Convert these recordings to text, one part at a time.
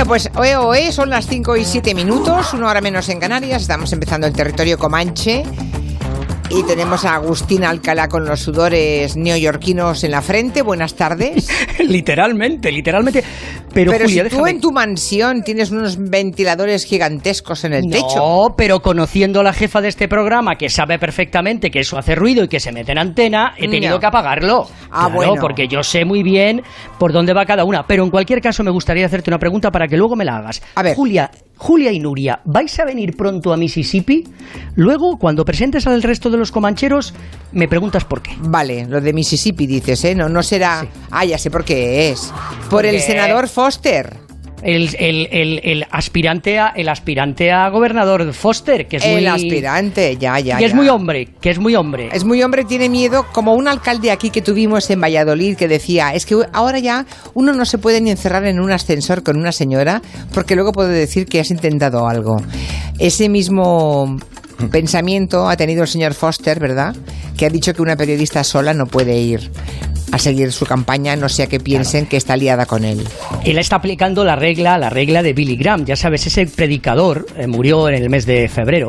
Bueno, pues hoy, hoy son las 5 y 7 minutos, una hora menos en Canarias. Estamos empezando el territorio Comanche. Y tenemos a Agustín Alcalá con los sudores neoyorquinos en la frente. Buenas tardes. literalmente, literalmente. Pero, Pero Julia, si tú déjame- en tu mansión tienes unos ventiladores gigantescos en el techo. No, pero conociendo a la jefa de este programa, que sabe perfectamente que eso hace ruido y que se mete en antena, he tenido No. que apagarlo. Ah, Claro, bueno. porque yo sé muy bien por dónde va cada una. Pero en cualquier caso, me gustaría hacerte una pregunta para que luego me la hagas. A ver. Julia, Julia y Nuria, ¿vais a venir pronto a Mississippi? Luego, cuando presentes al resto de los comancheros, me preguntas por qué. Vale, lo de Mississippi dices, ¿eh? No, no será... Ah, ya sé por qué es. Por el senador Foster. El, el- el- el aspirante a, el aspirante a gobernador Foster, que es el muy... aspirante, ya, ya, Que es muy hombre, que es muy hombre. Es muy hombre, tiene miedo, como un alcalde aquí que tuvimos en Valladolid que decía, es que ahora ya uno no se puede ni encerrar en un ascensor con una señora porque luego puede decir que has intentado algo. Ese mismo pensamiento ha tenido el señor Foster, ¿verdad? Que ha dicho que una periodista sola no puede ir a seguir su campaña, no sea que piensen que está liada con él. Él está aplicando la regla, la regla de Billy Graham. Ya sabes, ese predicador eh, murió en el mes de febrero.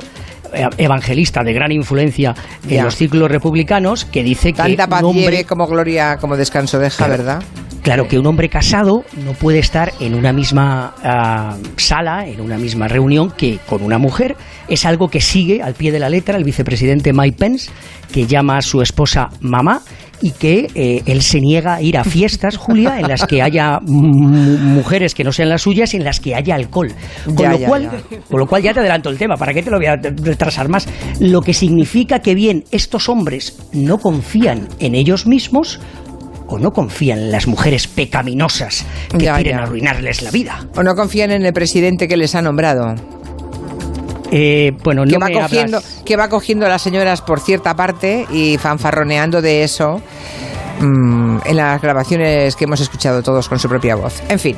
eh, Evangelista de gran influencia en Ya. los círculos republicanos, que dice que Tanta paz lleve como gloria, como descanso deja. ¿verdad? Claro, que un hombre casado no puede estar en una misma ah, sala, en una misma reunión que con una mujer. Es algo que sigue al pie de la letra el vicepresidente Mike Pence, que llama a su esposa mamá y que eh, él se niega a ir a fiestas, Julia, en las que haya mu- mujeres que no sean las suyas y en las que haya alcohol. Con, Ya, lo, ya, cual, ya. con lo cual ya te adelanto el tema, ¿para qué te lo voy a retrasar más? Lo que significa que bien, estos hombres no confían en ellos mismos o no confían en las mujeres pecaminosas que Ya, quieren ya. arruinarles la vida. ¿O no confían en el presidente que les ha nombrado? Eh, bueno, que no va me cogiendo que va cogiendo a las señoras por cierta parte y fanfarroneando de eso mm, en las grabaciones que hemos escuchado todos con su propia voz. En fin,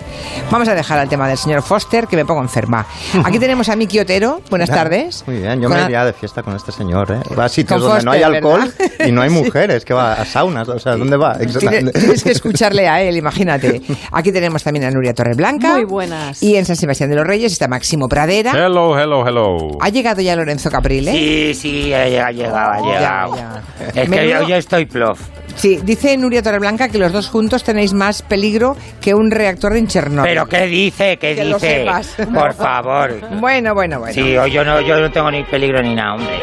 vamos a dejar al tema del señor Foster, que me pongo enferma. Aquí tenemos a Miki Otero. Buenas tardes. Muy bien, yo Con me a- iría de fiesta con este señor, ¿eh? Va a sitios donde no hay alcohol ¿verdad? y no hay Sí. mujeres, que va a saunas, o sea, ¿dónde va? Tienes, que escucharle a él, imagínate. Aquí tenemos también a Nuria Torreblanca. Muy buenas. Y en San Sebastián de los Reyes está Máximo Pradera. Hello, hello, hello. ¿Ha llegado ya Lorenzo Caprile? Sí, sí, ha llegado, ha llegado. Ya, llegado. ya. Es que yo estoy plof. Sí, dice Nuria Torreblanca que los dos juntos tenéis más peligro que un reactor en Chernobyl. ¿Pero qué dice? ¿Qué Que lo dice? sepas. Por favor. Bueno, bueno, bueno. Sí, yo no, yo no tengo ni peligro ni nada, hombre.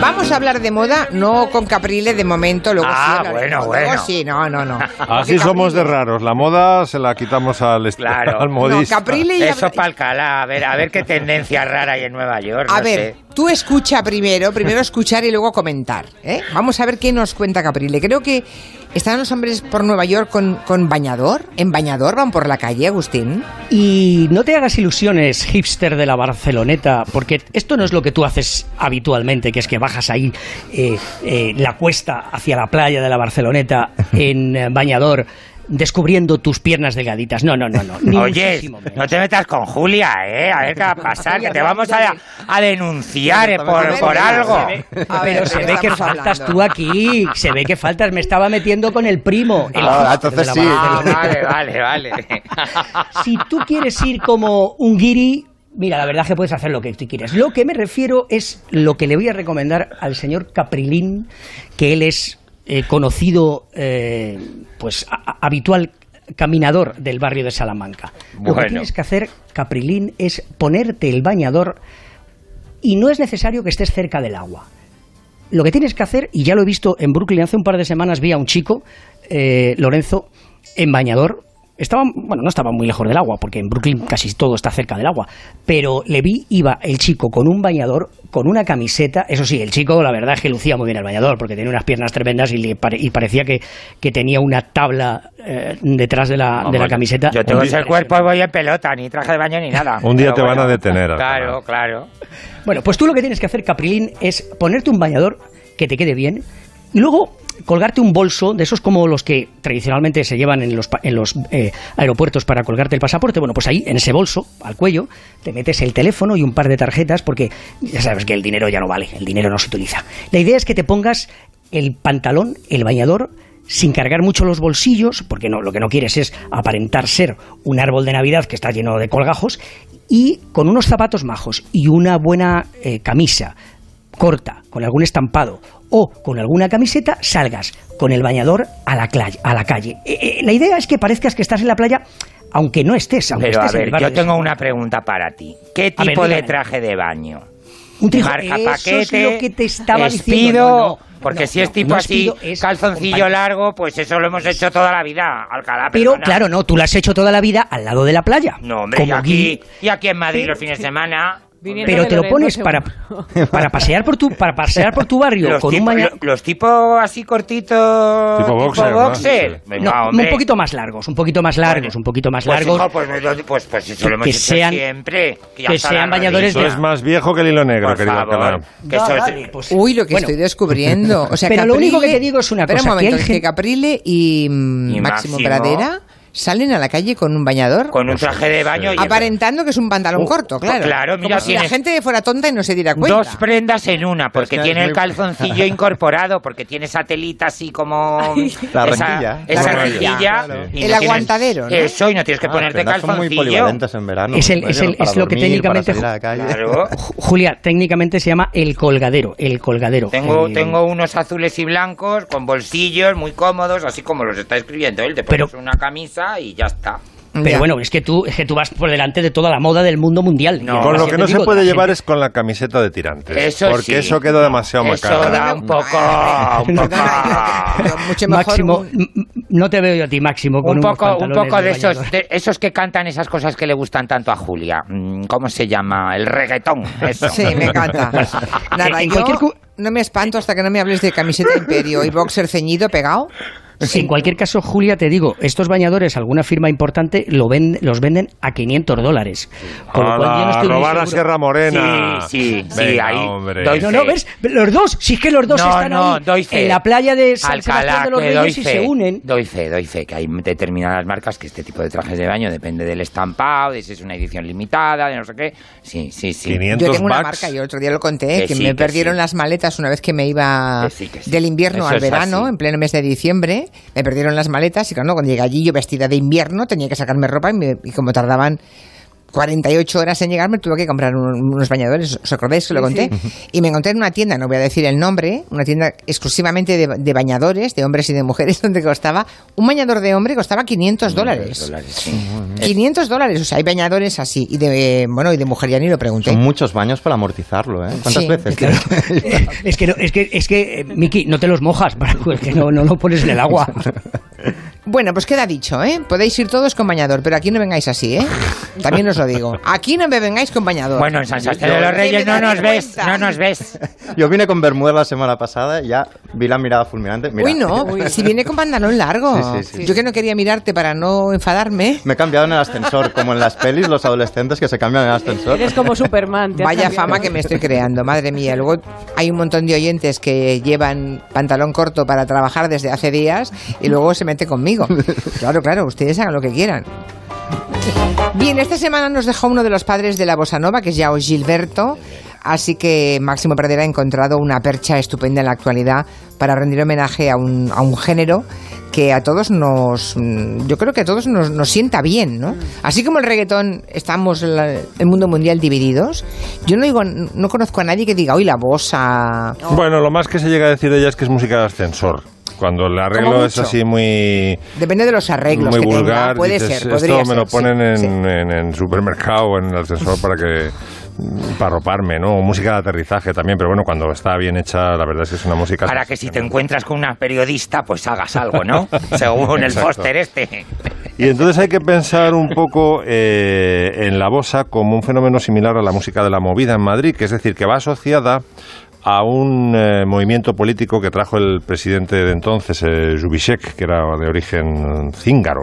Vamos a hablar de moda, no con Caprile de momento, luego Ah, sí bueno, bueno. Sí, no, no, no. Así somos de raros. La moda se la quitamos al, Claro. al No, modista. Caprile ya- Eso para Alcalá, a ver, a ver qué tendencia rara hay en Nueva York. A no ver, sé. Tú escucha primero, primero escuchar y luego comentar. ¿eh? Vamos a ver qué nos cuenta Caprile. Creo que están los hombres por Nueva York con, con bañador. ¿En bañador van por la calle, Agustín? Y no te hagas ilusiones, hipster de la Barceloneta, porque esto no es lo que tú haces habitualmente, que es que bajas ahí eh, eh, la cuesta hacia la playa de la Barceloneta en eh, bañador, descubriendo tus piernas delgaditas. No, no, no, no. ni Oye, no te metas con Julia, ¿eh? A ver qué va a pasar, que te vamos a, a denunciar eh, por, por ¿de qué algo. A ver, Pero ¿de se ve que faltas hablando? tú aquí, se ve que faltas, me estaba metiendo con el primo. el Ah, entonces la sí. Ah, vale, vale, vale. si tú quieres ir como un guiri, mira, la verdad es que puedes hacer lo que tú quieras. Lo que me refiero es lo que le voy a recomendar al señor Caprilín, que él es eh, conocido, eh, pues a- habitual caminador del barrio de Salamanca. Lo que tienes que hacer, Caprilín, es ponerte el bañador y no es necesario que estés cerca del agua. Lo que tienes que hacer, y ya lo he visto en Brooklyn, hace un par de semanas vi a un chico, eh, Lorenzo, en bañador. Estaba, bueno, no estaba muy lejos del agua, porque en Brooklyn casi todo está cerca del agua. Pero le vi, iba el chico con un bañador, con una camiseta. Eso sí, el chico, la verdad es que lucía muy bien el bañador, porque tenía unas piernas tremendas y, le pare- y parecía que, que tenía una tabla eh, detrás de la, de la camiseta. Yo tengo ese cuerpo y voy en pelota, ni traje de baño ni nada. Un día te van bueno, a detener, Alcalá. Claro, claro. Bueno, pues tú lo que tienes que hacer, Caprilín, es ponerte un bañador que te quede bien y luego colgarte un bolso de esos como los que tradicionalmente se llevan en los, en los eh, aeropuertos para colgarte el pasaporte. Bueno, pues ahí, en ese bolso, al cuello, te metes el teléfono y un par de tarjetas porque ya sabes que el dinero ya no vale, el dinero no se utiliza. La idea es que te pongas el pantalón, el bañador, sin cargar mucho los bolsillos, porque no, lo que no quieres es aparentar ser un árbol de Navidad que está lleno de colgajos, y con unos zapatos majos y una buena eh, camisa corta, con algún estampado, o con alguna camiseta, salgas con el bañador a la, a la calle. Eh, eh, la idea es que parezcas que estás en la playa, aunque no estés, aunque Pero a estés en el yo tengo una pregunta para ti. ¿Qué ver, tipo de traje de baño? Un trijo- Marca eso paquete, es lo que te estaba espido, diciendo. No, no, porque no, si es tipo así, es calzoncillo largo, pues eso lo hemos hecho toda la vida, Alcalá. Pero perdona. claro, no, tú lo has hecho toda la vida al lado de la playa. No, hombre, y aquí, y aquí en Madrid los fines de semana... Viniendo Pero te lo pones para, para pasear por tu para pasear por tu barrio Los, con tipo- un lo- los tipos así cortitos... Tipo boxer, ¿no? boxer. No, hombre. un poquito más largos, un poquito más largos, un poquito más Pues, largos. hijo, pues, pues, pues eso lo hemos Que hecho sean- siempre. que está sean bañadores Eso de- es más viejo que el hilo negro, Por querido que No, eso es- pues- Uy, lo que Bueno, estoy descubriendo. O sea, Pero lo único que Caprile- te digo es una Espera cosa, un que momento, hay es que Caprile y, mm, Y Máximo, Máximo. Pradera salen a la calle con un bañador. con un traje de baño y Aparentando que es un pantalón Uh, corto, claro. claro, mira, Como si la tienes- gente fuera tonta y no se diera cuenta. Dos prendas en una, porque Es que tiene el muy- calzoncillo incorporado, porque tiene esa telita así como... La esa, rejilla. Esa La rejilla. claro. y El no tienes- aguantadero, ¿no? Eso, y no tienes que Ah, ponerte prendas son muy calzoncillo. polivalentes en verano. Es el- Pues, es el- es lo que técnicamente-. Claro. Julia, técnicamente se llama el colgadero, el colgadero. Tengo, El- tengo unos azules y blancos con bolsillos muy cómodos, así como los está escribiendo él. Te pones Pero- una camisa y ya está. Pero Ya. bueno, es que tú es que tú vas por delante de toda la moda del mundo mundial. No. Con lo que no se digo, puede llevar gente- es con la camiseta de tirantes. Eso porque sí. eso queda demasiado Eso macabro. da un poco... un mucho mejor Máximo, un- no te veo yo a ti, Máximo, con un unos poco, un poco de esos, de esos que cantan esas cosas que le gustan tanto a Julia. Mm, ¿Cómo se llama? El reggaetón. Eso. Sí, me encanta. Nada, En yo cualquier no me espanto hasta que no me hables de camiseta imperio y boxer ceñido pegado. En cualquier caso, Julia, te digo, estos bañadores, alguna firma importante, lo ven- los venden a 500 dólares. Con lo cual yo no ¡Hala, estoy muy robar a Sierra Morena. Sí, sí, sí, Venga, ahí hombre. doy No, fe. no, ¿ves? Los dos, si es que los dos no, están no, ahí doy fe. en la playa de San Alcalá, Sebastián de los Reyes doy y fe, se unen. Doy fe, doy fe, que hay determinadas marcas que este tipo de trajes de baño depende del estampado, de si es una edición limitada, de no sé qué. Sí, sí, sí. 500 Yo tengo una bucks. marca, y el otro día lo conté, Que que, sí, me que perdieron sí. las maletas una vez que me iba Que sí, que sí. del invierno Eso al verano, así. en pleno mes de diciembre. Me perdieron las maletas y cuando, cuando llegué allí yo vestida de invierno tenía que sacarme ropa y, me- y como tardaban 48 horas en llegar me tuve que comprar un- unos bañadores, ¿os acordáis que lo Sí, conté? Y me encontré en una tienda, no voy a decir el nombre, una tienda exclusivamente de, de bañadores, de hombres y de mujeres, donde costaba, un bañador de hombre costaba 500 dólares. Dólares, sí. 500 dólares, o sea, hay bañadores así, y de, bueno, y de mujer ya ni lo pregunté. Son muchos baños para amortizarlo, ¿eh? ¿Cuántas Sí, veces? claro. Es que, no, es que, es que eh, Miki, no te los mojas, es que no, no lo pones en el agua. Bueno, pues queda dicho, ¿eh? Podéis ir todos con bañador, pero aquí no vengáis así, ¿eh? También os lo digo. Aquí no me vengáis con bañador. Bueno, en San Sebastián de los Reyes no nos ves, no nos ves. Yo vine con Bermuda la semana pasada y ya vi la mirada fulminante. Mira, Uy, no, si viene con pantalón largo. Sí, sí, sí. Yo que no quería mirarte para no enfadarme. Me he cambiado en el ascensor, como en las pelis, los adolescentes que se cambian en el ascensor. Eres como Superman. te Vaya cambiado. fama que me estoy creando, madre mía. Luego hay un montón de oyentes que llevan pantalón corto para trabajar desde hace días y luego se mete conmigo. Claro, claro, ustedes hagan lo que quieran. Bien, esta semana nos dejó uno de los padres de la bossa nova, que es Yao Gilberto. Así que Máximo Pradera ha encontrado una percha estupenda en la actualidad para rendir homenaje a un, a un género que a todos nos, mm, yo creo que a todos nos, nos sienta bien, ¿no? Así como el reggaetón estamos en la- el mundo mundial divididos, yo no digo, no conozco a nadie que diga, hoy la bossa, Bueno, lo más que se llega a decir de ella es que es música de ascensor. Cuando el arreglo es así muy, depende de los arreglos muy que tenga, vulgar, puede dices, ser, esto podría me lo sí, ponen en, sí. en, en supermercado o en el ascensor para que para roparme, ¿no? Música de aterrizaje también, pero bueno, cuando está bien hecha, la verdad es que es una música... Para que si te encuentras con una periodista, pues hagas algo, ¿no? Según el póster este. Y entonces hay que pensar un poco eh, en la bossa como un fenómeno similar a la música de la movida en Madrid, que es decir, que va asociada a un eh, movimiento político que trajo el presidente de entonces, eh, que era de origen cíngaro.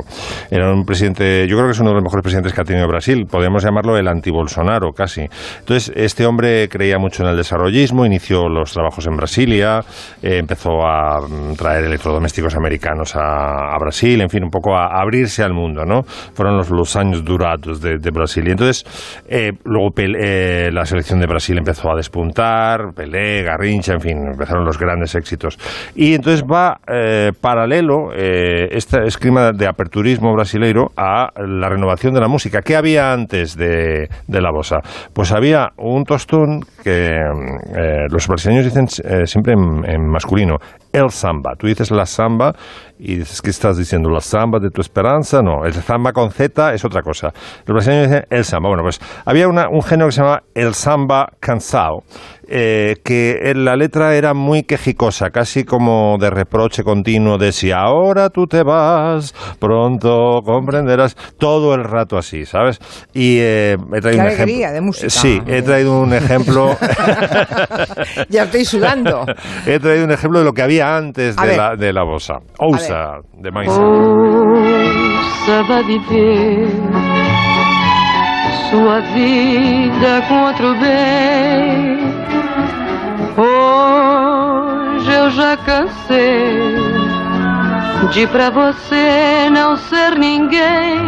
Era un presidente, yo creo que es uno de los mejores presidentes que ha tenido Brasil, podríamos llamarlo el anti-Bolsonaro casi. Entonces, este hombre creía mucho en el desarrollismo, inició los trabajos en Brasilia, eh, empezó a mm, traer electrodomésticos americanos a, a Brasil, en fin, un poco a, abrirse al mundo, ¿no? Fueron los, los años durados de, de Brasil. Y entonces, eh, luego eh, la selección de Brasil empezó a despuntar, Pelé, Garrincha, en fin, empezaron los grandes éxitos. Y entonces va eh, paralelo eh, este esquema de aperturismo brasileiro a la renovación de la música. ¿Qué había antes de, de la bossa? Pues había un tostón que eh, los brasileños dicen eh, siempre en masculino, el samba. Tú dices la samba y dices, ¿qué estás diciendo? ¿La samba de tu esperanza? No, el samba con Z es otra cosa. Los brasileños dicen el samba. Bueno, pues había una- un género que se llamaba el samba cansado, eh, que en la letra era muy quejicosa, casi como de reproche continuo de si ahora tú te vas, pronto comprenderás, todo el rato así, ¿sabes? Y eh, he traído Qué un ejemplo. de música. Sí, he traído un ejemplo. ya estoy sudando. He traído un ejemplo de lo que había antes A de la, de la bossa. Ousa, de Maísa. Ouça vai viver sua vida com outro bem. Hoje eu já cansei de pra você não ser ninguém.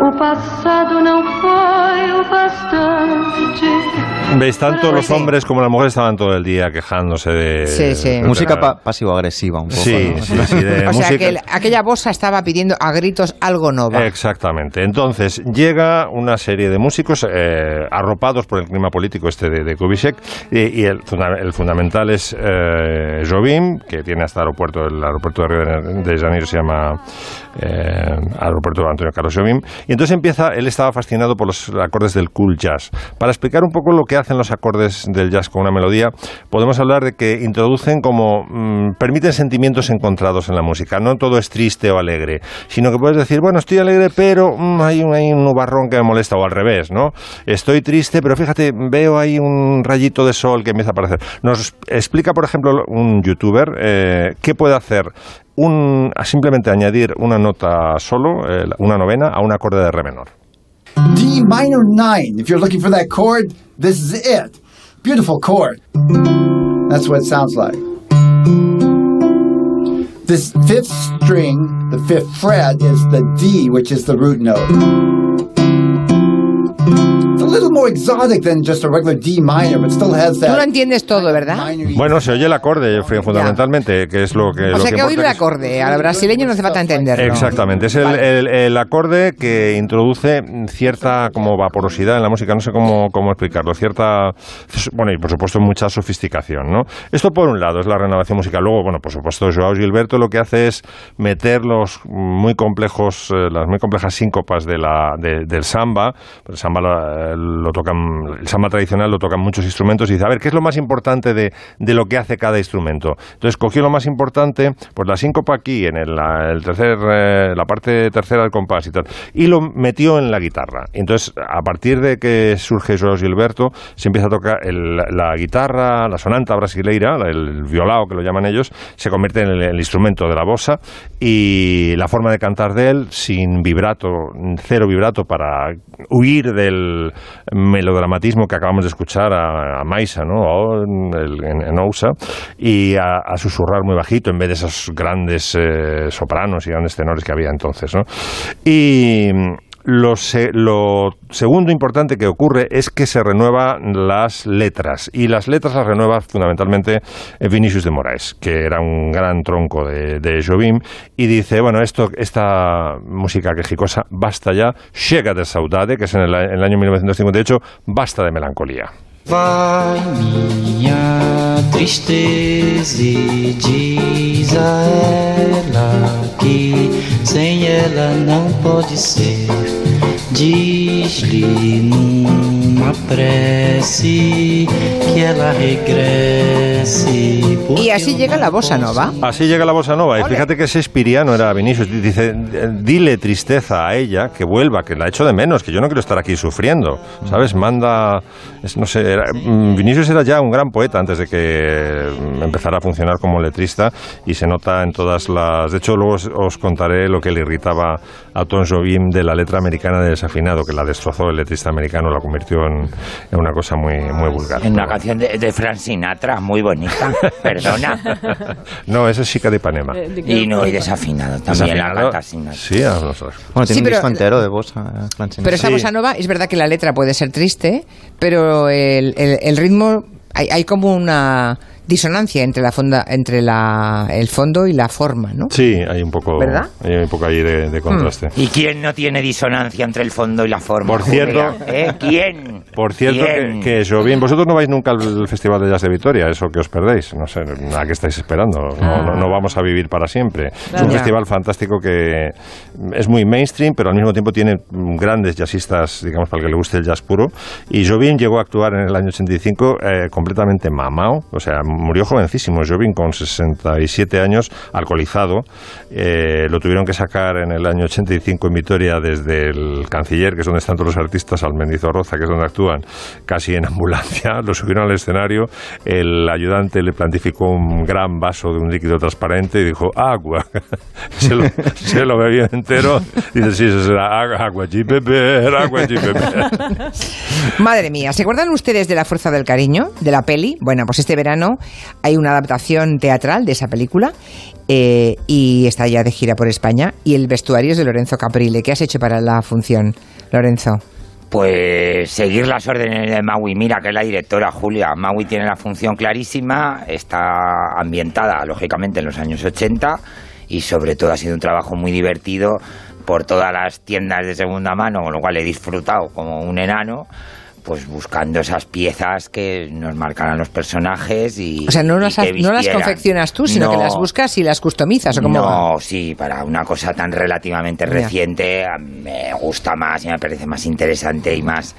O passado não foi o bastante. ¿Veis? Tanto los sí. hombres como las mujeres estaban todo el día quejándose de... Sí, sí. de- Música pa- pasivo-agresiva un poco. Sí, ¿no? sí, sí, de o sea música- que el- aquella bossa estaba pidiendo a gritos algo nova. Exactamente. Entonces llega una serie de músicos eh, arropados por el clima político este de, de Kubitschek y, y el, funda- el fundamental es eh, Jobim, que tiene hasta aeropuerto, el aeropuerto de Río de- de Janeiro se llama eh, aeropuerto Antonio Carlos Jobim. Y entonces empieza, él estaba fascinado por los acordes del cool jazz. Para explicar un poco lo que hacen los acordes del jazz con una melodía, podemos hablar de que introducen como, mm, permiten sentimientos encontrados en la música. No todo es triste o alegre, sino que puedes decir, bueno, estoy alegre, pero mm, hay, un, hay un nubarrón que me molesta, o al revés, ¿no? Estoy triste, pero fíjate, veo ahí un rayito de sol que empieza a aparecer. Nos explica, por ejemplo, un youtuber eh, qué puede hacer un, simplemente añadir una nota solo, eh, una novena, a un acorde de re menor. D minor 9. If you're looking for that chord, this is it. Beautiful chord. That's what it sounds like. This fifth string, the fifth fret, is the D, which is the root note. It's a little more exotic than just a regular D minor, but still has Tú lo that. entiendes todo, ¿verdad? Bueno, se oye el acorde, fundamentalmente, que es lo que... O lo sea que oír el que acorde, al brasileño no hace falta entenderlo. Exactamente, es el, el- el acorde que introduce cierta como vaporosidad en la música, no sé cómo, cómo explicarlo, cierta, bueno, y por supuesto mucha sofisticación, ¿no? Esto por un lado es la renovación musical, luego, bueno, por supuesto Joao Gilberto lo que hace es meter los muy complejos, eh, las muy complejas síncopas de la, de- del samba, el samba lo, tocan, el samba tradicional lo tocan muchos instrumentos y dice, a ver, ¿qué es lo más importante de, de lo que hace cada instrumento? Entonces cogió lo más importante, pues la síncopa aquí, en el, tercer, eh, la parte tercera del compás y tal, y lo metió en la guitarra. Entonces, a partir de que surge Joao Gilberto, se empieza a tocar el- la guitarra, la sonanta brasileira, el violao que lo llaman ellos, se convierte en el, el instrumento de la bossa y la forma de cantar de él, sin vibrato, cero vibrato, para huir del melodramatismo que acabamos de escuchar a, Maisa, ¿no? En- en Ousa, y a, a susurrar muy bajito en vez de esos grandes eh, sopranos y grandes tenores que había entonces, ¿no? Y lo, se- lo segundo importante que ocurre es que se renuevan las letras y las letras las renueva fundamentalmente eh, Vinicius de Moraes que era un gran tronco de, de Jobim y dice bueno esto esta música quejicosa basta ya llega de saudade que es en el, en el año 1958 basta de melancolía Vai minha tristeza e diz a ela que sem ela não pode ser. Diz-lhe numa prece que ela regresse. Y así llega la bossa nova. Así llega la bossa nova. Y fíjate que ese espiriano era Vinicius. Dice, dile tristeza a ella, que vuelva, que la echo de menos, que yo no quiero estar aquí sufriendo. ¿Sabes? Manda, es- no sé, era- mm, Vinicius era ya un gran poeta antes de que mm, empezara a funcionar como letrista y se nota en todas las... De hecho, luego os, os contaré lo que le irritaba a Tom Jobim de la letra americana de desafinado, que la destrozó el letrista americano, la convirtió en, en una cosa muy, muy vulgar. En una canción de, de Frank Sinatra, muy bonita. Perdona. No, esa es chica de Ipanema. Y no, y desafinado también la Desafinado, canta Sinatra. Sí, a nosotros. Bueno, tiene Sí, un disco entero de bossa. eh, Frank Sinatra. Pero esa Sí. bossa nova es verdad que la letra puede ser triste, pero el, el- el ritmo hay, hay como una disonancia entre la fonda, entre la, el fondo y la forma, ¿no? Sí, hay un poco, ¿Verdad? hay un poco ahí de, de contraste. ¿Y quién no tiene disonancia entre el fondo y la forma? Por cierto-? ¿Eh? ¿Quién? Por cierto, que, ¿Quién? que Jovín, vosotros no vais nunca al Festival de Jazz de Vitoria, eso que os perdéis. No sé, ¿a qué estáis esperando? No, no- no vamos a vivir para siempre. Es un festival fantástico que es muy mainstream, pero al mismo tiempo tiene grandes jazzistas, digamos, para el que le guste el jazz puro. Y Jovín llegó a actuar en el año 85 eh, completamente mamao, o sea, murió jovencísimo. Jovín con 67 años, alcoholizado. Eh, lo tuvieron que sacar en el año 85 en Vitoria desde el Canciller, que es donde están todos los artistas, al Mendizorroza, que es donde actúan, casi en ambulancia. Lo subieron al escenario. El ayudante le plantificó un gran vaso de un líquido transparente y dijo, agua. se, lo, bebió entero. Dice, sí, eso será agua, agua, beber, agua, beber. Madre mía, ¿se acuerdan ustedes de La Fuerza del Cariño, de la peli? Bueno, pues este verano hay una adaptación teatral de esa película eh, y está ya de gira por España. Y el vestuario es de Lorenzo Caprile. ¿Qué has hecho para la función, Lorenzo? Pues seguir las órdenes de Maui. Mira, que es la directora, Julia. Maui tiene la función clarísima, está ambientada, lógicamente, en los años 80 y sobre todo ha sido un trabajo muy divertido por todas las tiendas de segunda mano, con lo cual he disfrutado como un enano, pues buscando esas piezas que nos marcan a los personajes y O sea, no las, no las confeccionas tú, sino que las buscas y las customizas. ¿o cómo va? No, sí, para una cosa tan relativamente reciente me gusta más y me parece más interesante y más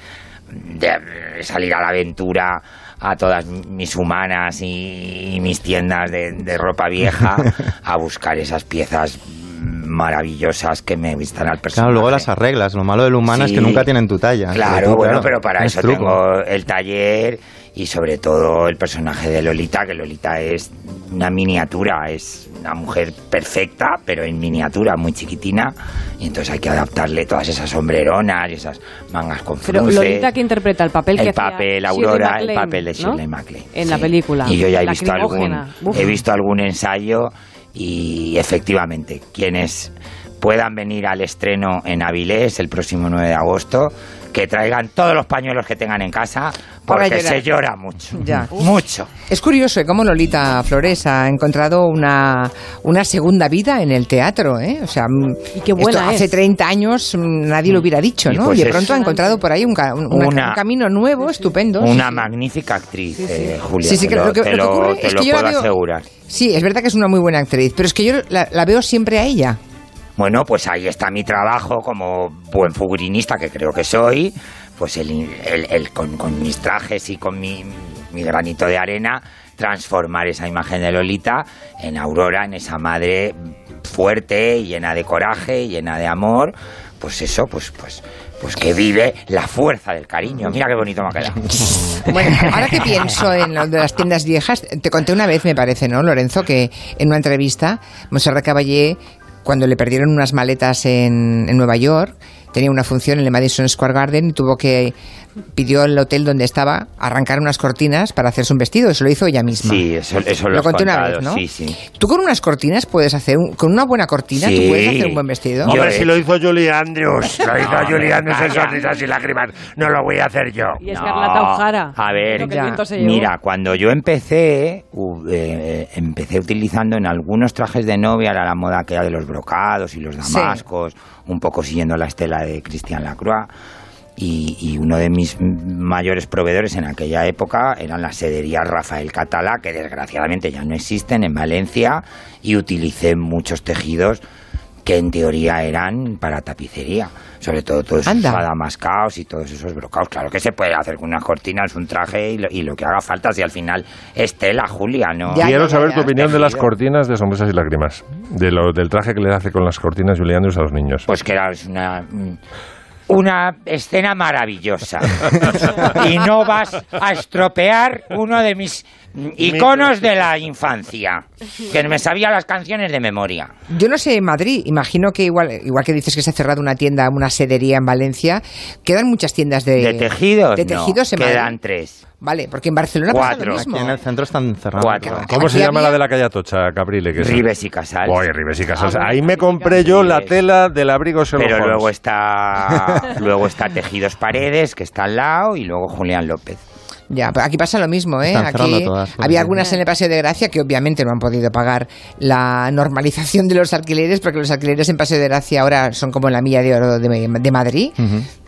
de salir a la aventura a todas mis humanas y mis tiendas de, de ropa vieja a buscar esas piezas maravillosas que me vistan al personaje. Claro, luego las arreglas. Lo malo del humano es Sí. que nunca tienen tu talla. Claro, Tú, bueno, pero para eso truco. tengo el taller y sobre todo el personaje de Lolita, que Lolita es una miniatura, es una mujer perfecta, pero en miniatura, muy chiquitina, y entonces hay que adaptarle todas esas sombreronas y esas mangas con Pero. Lolita que interpreta el papel que el hacía papel Shirley Aurora, el papel de ¿no? Shirley MacLaine. En la película. Y yo ya he visto algún. Uf. he visto algún ensayo y efectivamente, quienes puedan venir al estreno en Avilés el próximo 9 de agosto, que traigan todos los pañuelos que tengan en casa, porque se llora mucho. Ya. Mucho. Es curioso ¿eh? cómo Lolita Flores ha encontrado una, una segunda vida en el teatro. ¿eh? O sea, mm, Y qué buena esto es. hace 30 años mm, nadie lo hubiera dicho, Y ¿no? pues y de pronto ha encontrado por ahí un, ca- un- una- Una- un camino nuevo, estupendo. Una Sí, sí. magnífica actriz, eh, Julia. Sí, sí, que lo, lo que- te lo que ocurre te es lo que yo la puedo veo- asegurar. Sí, es verdad que es una muy buena actriz, pero es que yo la, la veo siempre a ella. Bueno, pues ahí está mi trabajo como buen figurinista que creo que soy, pues el, el- con mis trajes y con mi, mi granito de arena, transformar esa imagen de Lolita en Aurora, en esa madre fuerte, llena de coraje, llena de amor, pues eso, pues, pues, pues que vive la fuerza del cariño. Mira qué bonito me ha quedado. Bueno, ahora que pienso en lo de las tiendas viejas, te conté una vez, me parece, ¿no, Lorenzo? Que en una entrevista, Monserrat Caballé, cuando le perdieron unas maletas en, en Nueva York, tenía una función en el Madison Square Garden y tuvo que pidió el hotel donde estaba arrancar unas cortinas para hacerse un vestido. Eso lo hizo ella misma. Sí, eso, eso lo, Lo has conté una contado, vez, ¿no? Sí, sí. Tú con unas cortinas puedes hacer, un- con una buena cortina, tú Sí. puedes hacer un buen vestido. Hombre, si lo hizo Julie Andrews, lo hizo No, Julie Andrews en sonrisas y lágrimas, no lo voy a hacer yo. Y Escarlata O'Hara. A ver, que ya. Mira, cuando yo empecé, u- eh, empecé utilizando en algunos trajes de novia era la moda aquella de los brocados y los Sí. damascos, un poco siguiendo la estela de Christian Lacroix. Y, y uno de mis mayores proveedores en aquella época eran las sederías Rafael Catalá, que desgraciadamente ya no existen en Valencia, y utilicé muchos tejidos que en teoría eran para tapicería, sobre todo todos esos Anda. adamascados y todos esos brocados. Claro que se puede hacer con unas cortinas, un traje y lo, y lo que haga falta, si al final es tela, Julia, ¿no? Ya, Quiero ya, saber ya. tu opinión de las cortinas de sonrisas y lágrimas. De lo, del traje que le hace con las cortinas Andrews a los niños. Pues que era una, una escena maravillosa. y no vas a estropear uno de mis iconos de la infancia, que me sabía las canciones de memoria. Yo no sé en Madrid, imagino que igual, igual que dices que se ha cerrado una tienda, una sedería en Valencia, quedan muchas tiendas de, ¿De tejidos? de tejidos no, en quedan Madrid. tres. Vale, porque en Barcelona pasa Cuatro. lo mismo. Aquí en el centro están cerrados. Cuatro. ¿Cómo se llama había- la de la calle Atocha, Caprile? Que es- Ribes y Casals. Ribes y Casals. Ah, Ahí me compré yo la tela del abrigo Sherlock Pero Holmes. luego está, luego está Tejidos Paredes, que está al lado, y luego Julián López. Ya, aquí pasa lo mismo, ¿eh? Aquí todas, había algunas en el Paseo de Gracia que obviamente no han podido pagar la normalización de los alquileres, porque los alquileres en Paseo de Gracia ahora son como en la milla de oro de, de Madrid,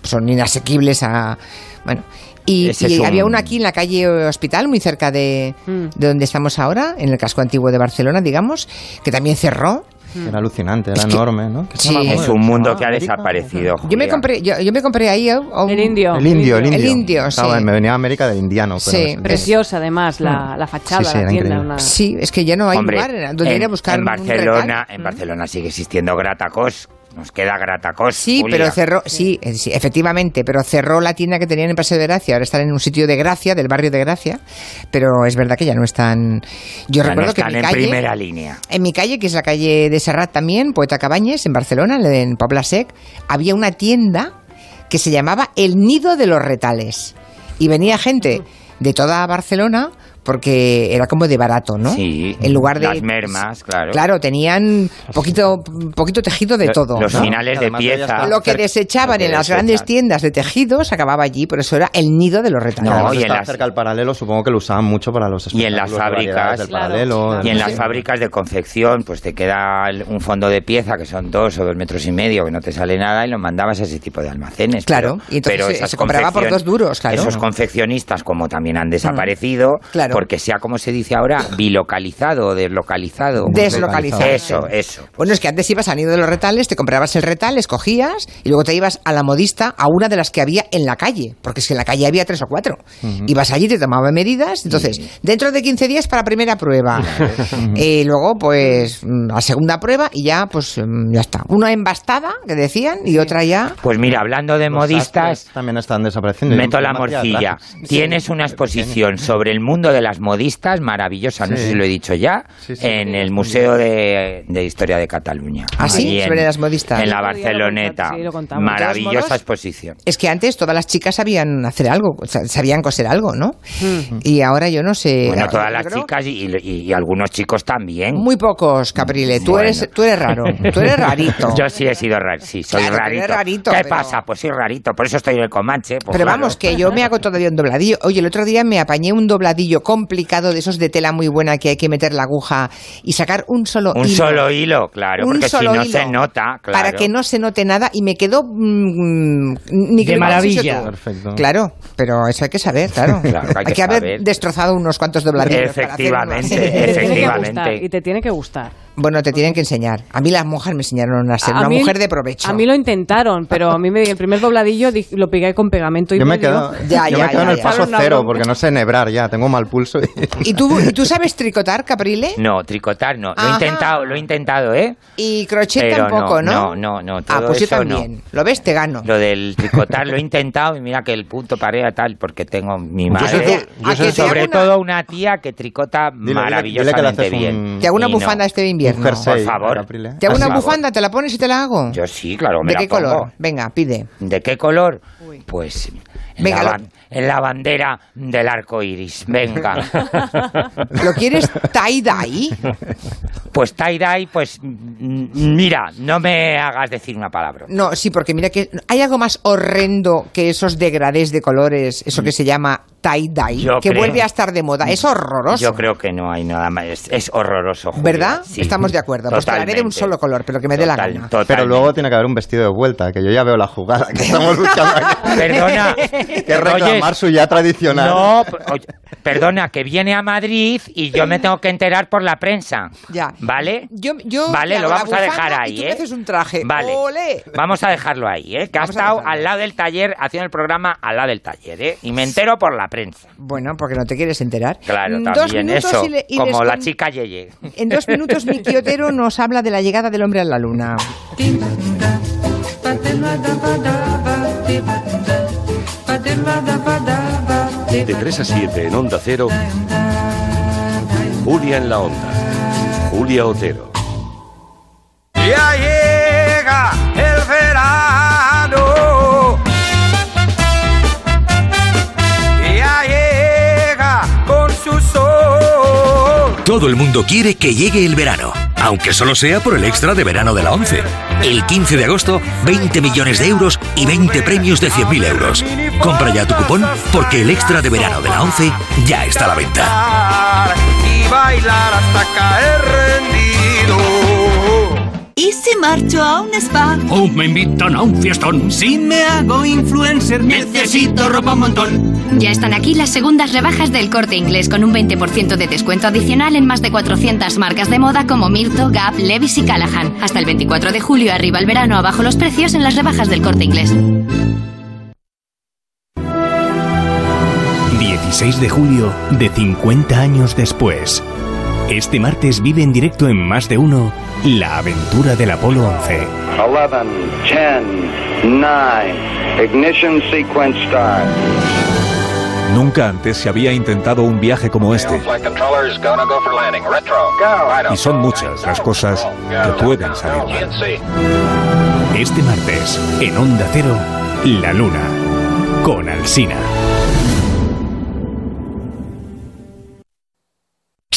son inasequibles a... Bueno, y, y un- había una aquí en la calle Hospital, muy cerca de, de donde estamos ahora, en el casco antiguo de Barcelona, digamos, que también cerró. Era alucinante, era Es que- enorme, ¿no? ¿Qué se Sí. Es un mundo que ha ¿América? desaparecido. Yo me compré, yo, yo me compré ahí a un- El indio. El indio, el indio. El indio, sí. Estaba- me venía a América del indiano. Pero Sí. no sé. Preciosa, además, la, la fachada, Sí, sí, la tienda. Una... Sí, es que ya no hay Hombre, lugar donde en, ir a buscar en un Barcelona, recal. en Barcelona sigue existiendo Gratacos. Nos queda Gratacos. Sí, Julia. pero cerró, sí, eh, sí, efectivamente, pero cerró la tienda que tenían en Paseo de Gracia. Ahora están en un sitio de Gracia, del barrio de Gracia, pero es verdad que ya no están. Yo Ya no recuerdo que en están mi en calle, primera línea. en mi calle, que es la calle de Serrat también, Poeta Cabañes, en Barcelona, en Pobla Sec, había una tienda que se llamaba El Nido de los Retales. Y venía gente de toda Barcelona porque era como de barato, ¿no? Sí. En lugar de Las mermas, claro. Claro, tenían poquito poquito tejido de todo. Los ¿no? finales de pieza. Lo que desechaban lo que en las grandes tiendas de tejidos acababa allí, por eso era el nido de los retales. No, y en las- cerca al paralelo, supongo que lo usaban mucho para los Y en las fábricas, del claro, paralelo. claro. Y en Sí. las fábricas de confección, pues te queda un fondo de pieza que son dos o dos metros y medio, que no te sale nada, y lo mandabas a ese tipo de almacenes. Claro, pero, y entonces pero se- se compraba por dos duros, claro. Esos confeccionistas, como también han desaparecido, claro. Porque sea como se dice ahora, bilocalizado o deslocalizado. Deslocalizado. Eso, eso. Bueno, es que antes ibas al nido de los retales, te comprabas el retal, escogías y luego te ibas a la modista, a una de las que había en la calle, porque es que en la calle había tres o cuatro. Ibas allí, te tomaban medidas, entonces, dentro de 15 días para primera prueba. y luego, pues, la segunda prueba y ya, pues, mm, ya está. Una embastada, que decían, y otra ya... Pues mira, hablando de Los modistas, también están desapareciendo. Meto la morcilla. Tienes una exposición sobre el mundo de las modistas maravillosa, no Sí. sé si lo he dicho ya, Sí, sí. en el Museo de, de Historia de Cataluña. ¿Ah, sí? En- Sobre las modistas. En la Barceloneta. Maravillosa modos, exposición. Es que antes todas las chicas sabían hacer algo, sabían coser algo, ¿no? Y ahora yo no sé. Bueno, todas las creo- chicas y, y- y algunos chicos también. Muy pocos, Caprile. Tú, Bueno. eres, tú eres raro. Tú eres rarito. Yo sí he sido raro, sí, soy Claro, rarito. eres rarito, ¿Qué pero- pasa? Pues soy rarito, por eso estoy en el Comanche. pues Pero claro. vamos, que yo me hago todavía un dobladillo. Oye, el otro día me apañé un dobladillo complicado de esos de tela muy buena que hay que meter la aguja y sacar un solo Un hilo. solo hilo, claro, Un porque si solo no hilo, se nota, claro. Para que no se note nada y me quedó mm, ni que De maravilla. Perfecto. Claro, pero eso hay que saber, claro. Claro, hay que haber saber. destrozado unos cuantos dobladillos. para hacer Efectivamente. Y te tiene que Efectivamente. gustar. Bueno, te tienen que enseñar. A mí las monjas me enseñaron a ser A una mí- mujer de provecho. A mí lo intentaron, pero a mí me, el primer dobladillo di- lo pegué con pegamento y Yo me quedo, Ya, yo ya, me quedo ya, en el paso cero porque no sé nebrar ya, tengo mal pulso. y- ¿Y tú, ¿Y tú sabes tricotar, Caprile? No, tricotar no. Lo he intentado, lo he intentado, ¿eh? Y crochet Pero tampoco, ¿no? no, no, no, Ah, pues yo no. también. ¿Lo ves? Te gano. Lo del tricotar lo he intentado y mira que el punto parea tal porque tengo mi madre. yo ¿A sé que tú- te hago sobre una- todo una tía que tricota Dile- dile- dile que maravillosamente bien. un- Te hago una Y no. bufanda este invierno. Un jersey, Por favor. Te hago Por una favor. bufanda, te la pones y te la hago. Yo sí, claro, me ¿De la qué pongo. color? Venga, pide. ¿De qué color? Pues en, Venga, la, lo- en la bandera del arco iris. Venga. ¿Lo quieres tie-dye? pues tie-dye, pues mm, mira, no me hagas decir una palabra. No, sí, porque mira que hay algo más horrendo que esos degradés de colores, eso que se llama tie-dye, que creo- vuelve a estar de moda. Es horroroso. Yo creo que no hay nada más. Es, es horroroso. Julia. ¿Verdad? Sí. Estamos de acuerdo. Pues te haré de un solo color, pero que me dé la gana. Pero luego tiene que haber un vestido de vuelta, que yo ya veo la jugada que estamos buscando aquí. Perdona. que reclamar su ya tradicional. No, oye, perdona, que viene a Madrid y yo me tengo que enterar por la prensa. Ya. ¿Vale? Yo, yo vale, lo vamos a dejar ahí, y tú ¿eh? haces un traje. Vale. Vamos a dejarlo ahí, ¿eh? Que ha Vamos estado al lado del taller, haciendo el programa al lado del taller, ¿eh? Y me entero por la prensa. Bueno, porque no te quieres enterar. Claro, Dos también minutos eso. y le- y como la con- chica Yeye. En dos minutos, Miki Otero nos habla de la llegada del hombre a la luna. De 3 a 7 en Onda Cero, Julia en la Onda. Julia Otero. Ya llega el verano. Ya llega con su sol. Todo el mundo quiere que llegue el verano, aunque solo sea por el extra de verano de la 11. El 15 de agosto, 20 millones de euros y 20 premios de 100.000 euros. Compra ya tu cupón porque el extra de verano de la 11 ya está a la venta. Y bailar hasta caer rendido. ¿Y si marcho a un spa? ¿O me invitan a un fiestón? Si me hago influencer, necesito ropa un montón. Ya están aquí las segundas rebajas del corte inglés con un 20% de descuento adicional en más de 400 marcas de moda como Mirto, Gap, Levis y Callahan. Hasta el 24 de julio arriba el verano abajo los precios en las rebajas del corte inglés. 16 de julio de 50 años después. Este martes vive en directo en Más de Uno la aventura del Apolo 11. 11, 10, 9, ignition sequence start. Nunca antes se había intentado un viaje como este. Y son muchas las cosas que pueden salir mal. Este martes, en Onda Cero, La Luna, con Alsina.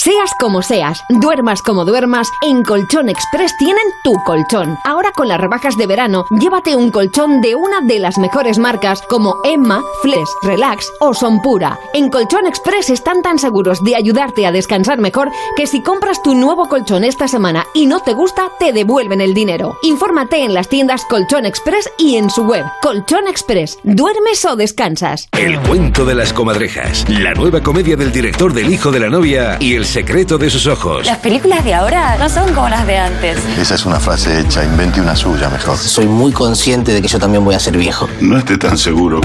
Seas como seas, duermas como duermas, en Colchón Express tienen tu colchón. Ahora con las rebajas de verano, llévate un colchón de una de las mejores marcas como Emma, Flex, Relax o Sonpura. En Colchón Express están tan seguros de ayudarte a descansar mejor que si compras tu nuevo colchón esta semana y no te gusta, te devuelven el dinero. Infórmate en las tiendas Colchón Express y en su web. Colchón Express, ¿duermes o descansas? El cuento de las comadrejas. La nueva comedia del director del hijo de la novia y el secreto de sus ojos. Las películas de ahora no son como las de antes. Esa es una frase hecha, invente una suya mejor. Soy muy consciente de que yo también voy a ser viejo. No esté tan seguro.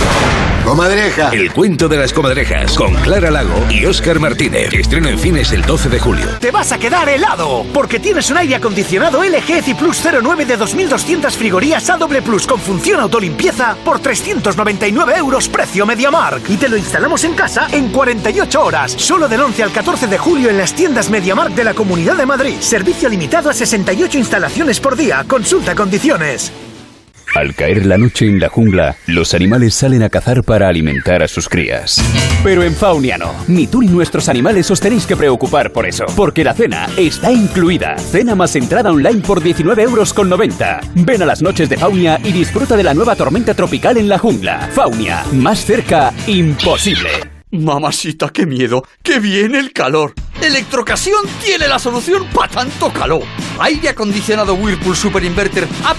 Comadreja. El cuento de las comadrejas con Clara Lago y Óscar Martínez. Estreno en cines el 12 de julio. Te vas a quedar helado porque tienes un aire acondicionado LG ECI Plus 09 de 2200 frigorías A doble Plus con función autolimpieza por 399 euros precio MediaMark y te lo instalamos en casa en 48 horas, solo del 11 al 14 de julio en las tiendas MediaMark de la Comunidad de Madrid. Servicio limitado a 68 instalaciones por día. Consulta condiciones. Al caer la noche en la jungla, los animales salen a cazar para alimentar a sus crías. Pero en Faunia no. Ni tú ni nuestros animales os tenéis que preocupar por eso, porque la cena está incluida. Cena más entrada online por 19 euros con 90. Ven a las noches de Faunia y disfruta de la nueva tormenta tropical en la jungla. Faunia, más cerca, imposible. Mamacita, qué miedo, que viene el calor. Electrocasión tiene la solución para tanto calor. Aire acondicionado Whirlpool Super Inverter A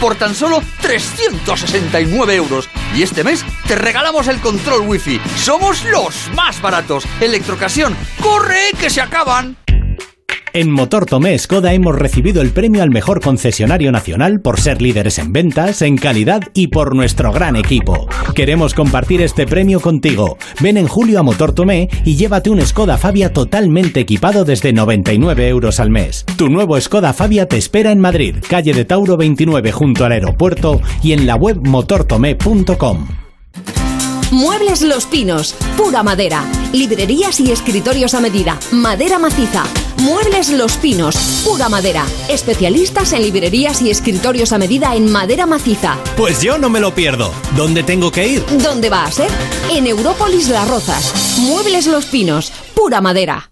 por tan solo 369 euros. Y este mes te regalamos el control Wi-Fi. Somos los más baratos. Electrocasión, corre que se acaban. En Motor Tomé Skoda hemos recibido el premio al mejor concesionario nacional por ser líderes en ventas, en calidad y por nuestro gran equipo. Queremos compartir este premio contigo. Ven en julio a Motor Tomé y llévate un Skoda Fabia totalmente equipado desde 99 euros al mes. Tu nuevo Skoda Fabia te espera en Madrid, calle de Tauro 29 junto al aeropuerto y en la web motortomé.com. Muebles Los Pinos, pura madera. Librerías y escritorios a medida, madera maciza. Muebles Los Pinos, pura madera. Especialistas en librerías y escritorios a medida en madera maciza. Pues yo no me lo pierdo. ¿Dónde tengo que ir? ¿Dónde va a ser? En Európolis Las Rozas. Muebles Los Pinos, pura madera.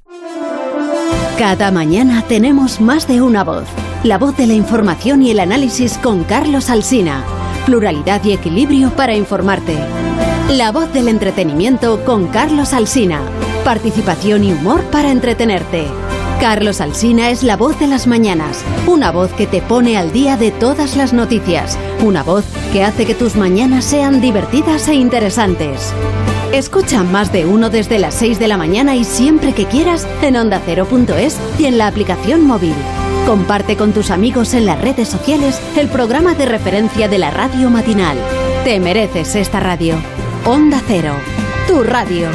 Cada mañana tenemos más de una voz. La voz de la información y el análisis con Carlos Alsina. Pluralidad y equilibrio para informarte. La voz del entretenimiento con Carlos Alsina. Participación y humor para entretenerte. Carlos Alsina es la voz de las mañanas, una voz que te pone al día de todas las noticias, una voz que hace que tus mañanas sean divertidas e interesantes. Escucha más de uno desde las 6 de la mañana y siempre que quieras en ondacero.es y en la aplicación móvil. Comparte con tus amigos en las redes sociales el programa de referencia de la radio matinal. Te mereces esta radio. Onda Cero, tu radio.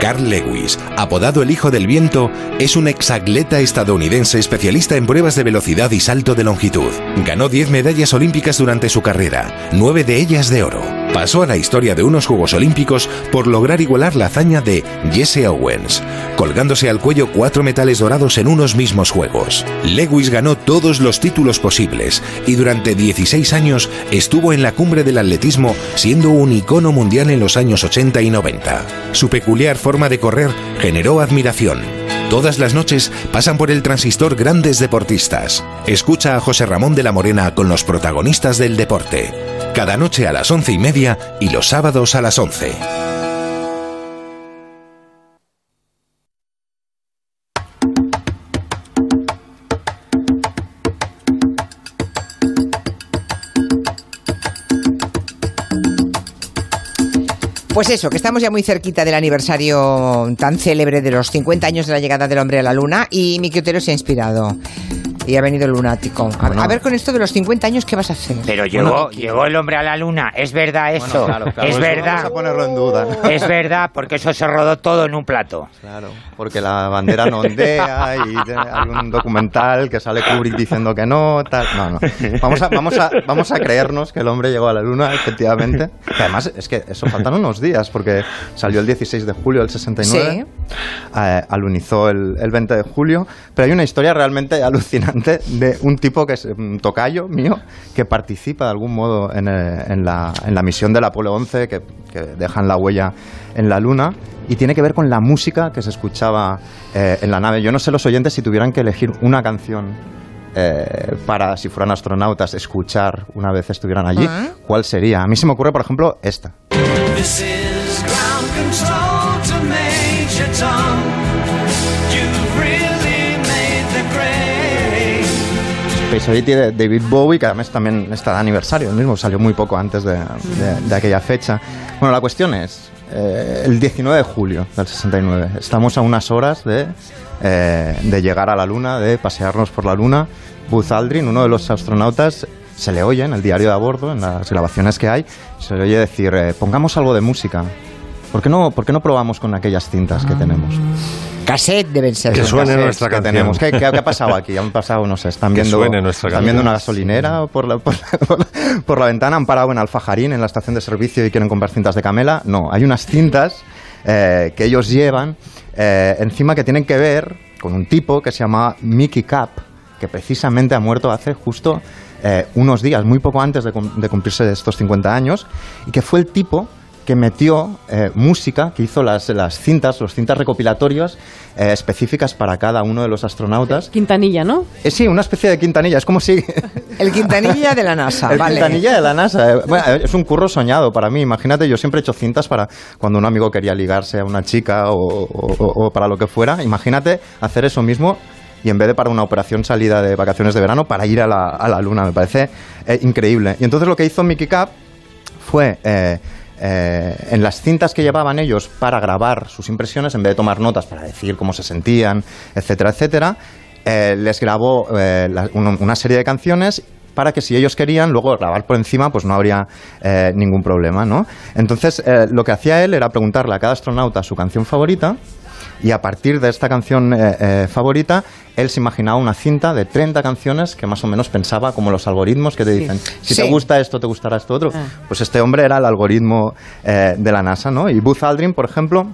Carl Lewis, apodado el Hijo del Viento, es un exatleta estadounidense especialista en pruebas de velocidad y salto de longitud. Ganó 10 medallas olímpicas durante su carrera, 9 de ellas de oro. Pasó a la historia de unos Juegos Olímpicos por lograr igualar la hazaña de Jesse Owens, colgándose al cuello cuatro metales dorados en unos mismos Juegos. Lewis ganó todos los títulos posibles y durante 16 años estuvo en la cumbre del atletismo siendo un icono mundial en los años 80 y 90. Su peculiar forma de correr generó admiración. Todas las noches pasan por el transistor grandes deportistas. Escucha a José Ramón de la Morena con los protagonistas del deporte. Cada noche a las once y media y los sábados a las once. Pues eso, que estamos ya muy cerquita del aniversario tan célebre de los 50 años de la llegada del hombre a la luna y Miki Otero se ha inspirado. Y ha venido el lunático. A, a ver con esto de los 50 años, ¿qué vas a hacer? Pero llegó, llegó el hombre a la luna, es verdad eso, claro, claro, es eso verdad. Vamos a ponerlo en duda. ¿no? Es verdad, porque eso se rodó todo en un plato. Claro, porque la bandera no ondea y hay un documental que sale Kubrick diciendo que no, tal. No, no. Vamos a, vamos a, vamos a creernos que el hombre llegó a la luna, efectivamente. Que además, es que eso faltan unos días, porque salió el 16 de julio del 69. eh, alunizó el, el 20 de julio. Pero hay una historia realmente alucinante de un tipo que es un tocayo mío que participa de algún modo en, eh, en la, en la misión del Apolo 11 que, que dejan la huella en la Luna y tiene que ver con la música que se escuchaba eh, en la nave. Yo no sé los oyentes si tuvieran que elegir una canción eh, para, si fueran astronautas, escuchar una vez estuvieran allí, Ah. ¿cuál sería? A mí se me ocurre, por ejemplo, esta. Oddity de David Bowie, que además también está de aniversario, el mismo salió muy poco antes de, de- de aquella fecha. Bueno, la cuestión es, eh, el 19 de julio del 69, estamos a unas horas de, eh, de llegar a la Luna, de pasearnos por la Luna. Buzz Aldrin, uno de los astronautas, se le oye en el diario de a bordo, en las grabaciones que hay, se le oye decir, eh, pongamos algo de música. ¿Por qué, no, ¿Por qué no probamos con aquellas cintas que tenemos? Cassette deben ser. Esos suene cassettes nuestra que canción. tenemos. ¿Qué, qué, qué ha pasado aquí? Han pasado, no sé, están Que viendo, suene nuestra están viendo una gasolinera por la, por, la, por la- por la ventana, han parado en Alfajarín, en la estación de servicio y quieren comprar cintas de Camela. No, hay unas cintas eh, que ellos llevan eh, encima que tienen que ver con un tipo que se llama Mickey Cap, que precisamente ha muerto hace justo eh, unos días, muy poco antes de, de cumplirse estos 50 años, y que fue el tipo que metió eh, música, que hizo las, las cintas, los cintas recopilatorios eh, específicas para cada uno de los astronautas. Quintanilla, ¿no? Eh, sí, una especie de quintanilla, es como si... El quintanilla de la NASA, El vale. quintanilla de la NASA. eh, bueno, es un curro soñado para mí. Imagínate, yo siempre he hecho cintas para cuando un amigo quería ligarse a una chica o, o- o- o para lo que fuera. Imagínate hacer eso mismo y en vez de para una operación salida de vacaciones de verano, para ir a la, a la luna. Me parece eh, increíble. Y entonces lo que hizo Mickey Cap fue... eh, eh, en las cintas que llevaban ellos para grabar sus impresiones, en vez de tomar notas para decir cómo se sentían, etcétera, etcétera, eh, les grabó eh, una, serie de canciones para que si ellos querían luego grabar por encima, pues no habría eh, ningún problema, ¿no? Entonces, lo que hacía él era preguntarle a cada astronauta su canción favorita y a partir de esta canción eh, eh, favorita, él se imaginaba una cinta de 30 canciones que más o menos pensaba como los algoritmos que te Sí. dicen, si Sí. te gusta esto, te gustará esto otro. Ah. Pues este hombre era el algoritmo eh, de la NASA, ¿no? Y Buzz Aldrin, por ejemplo,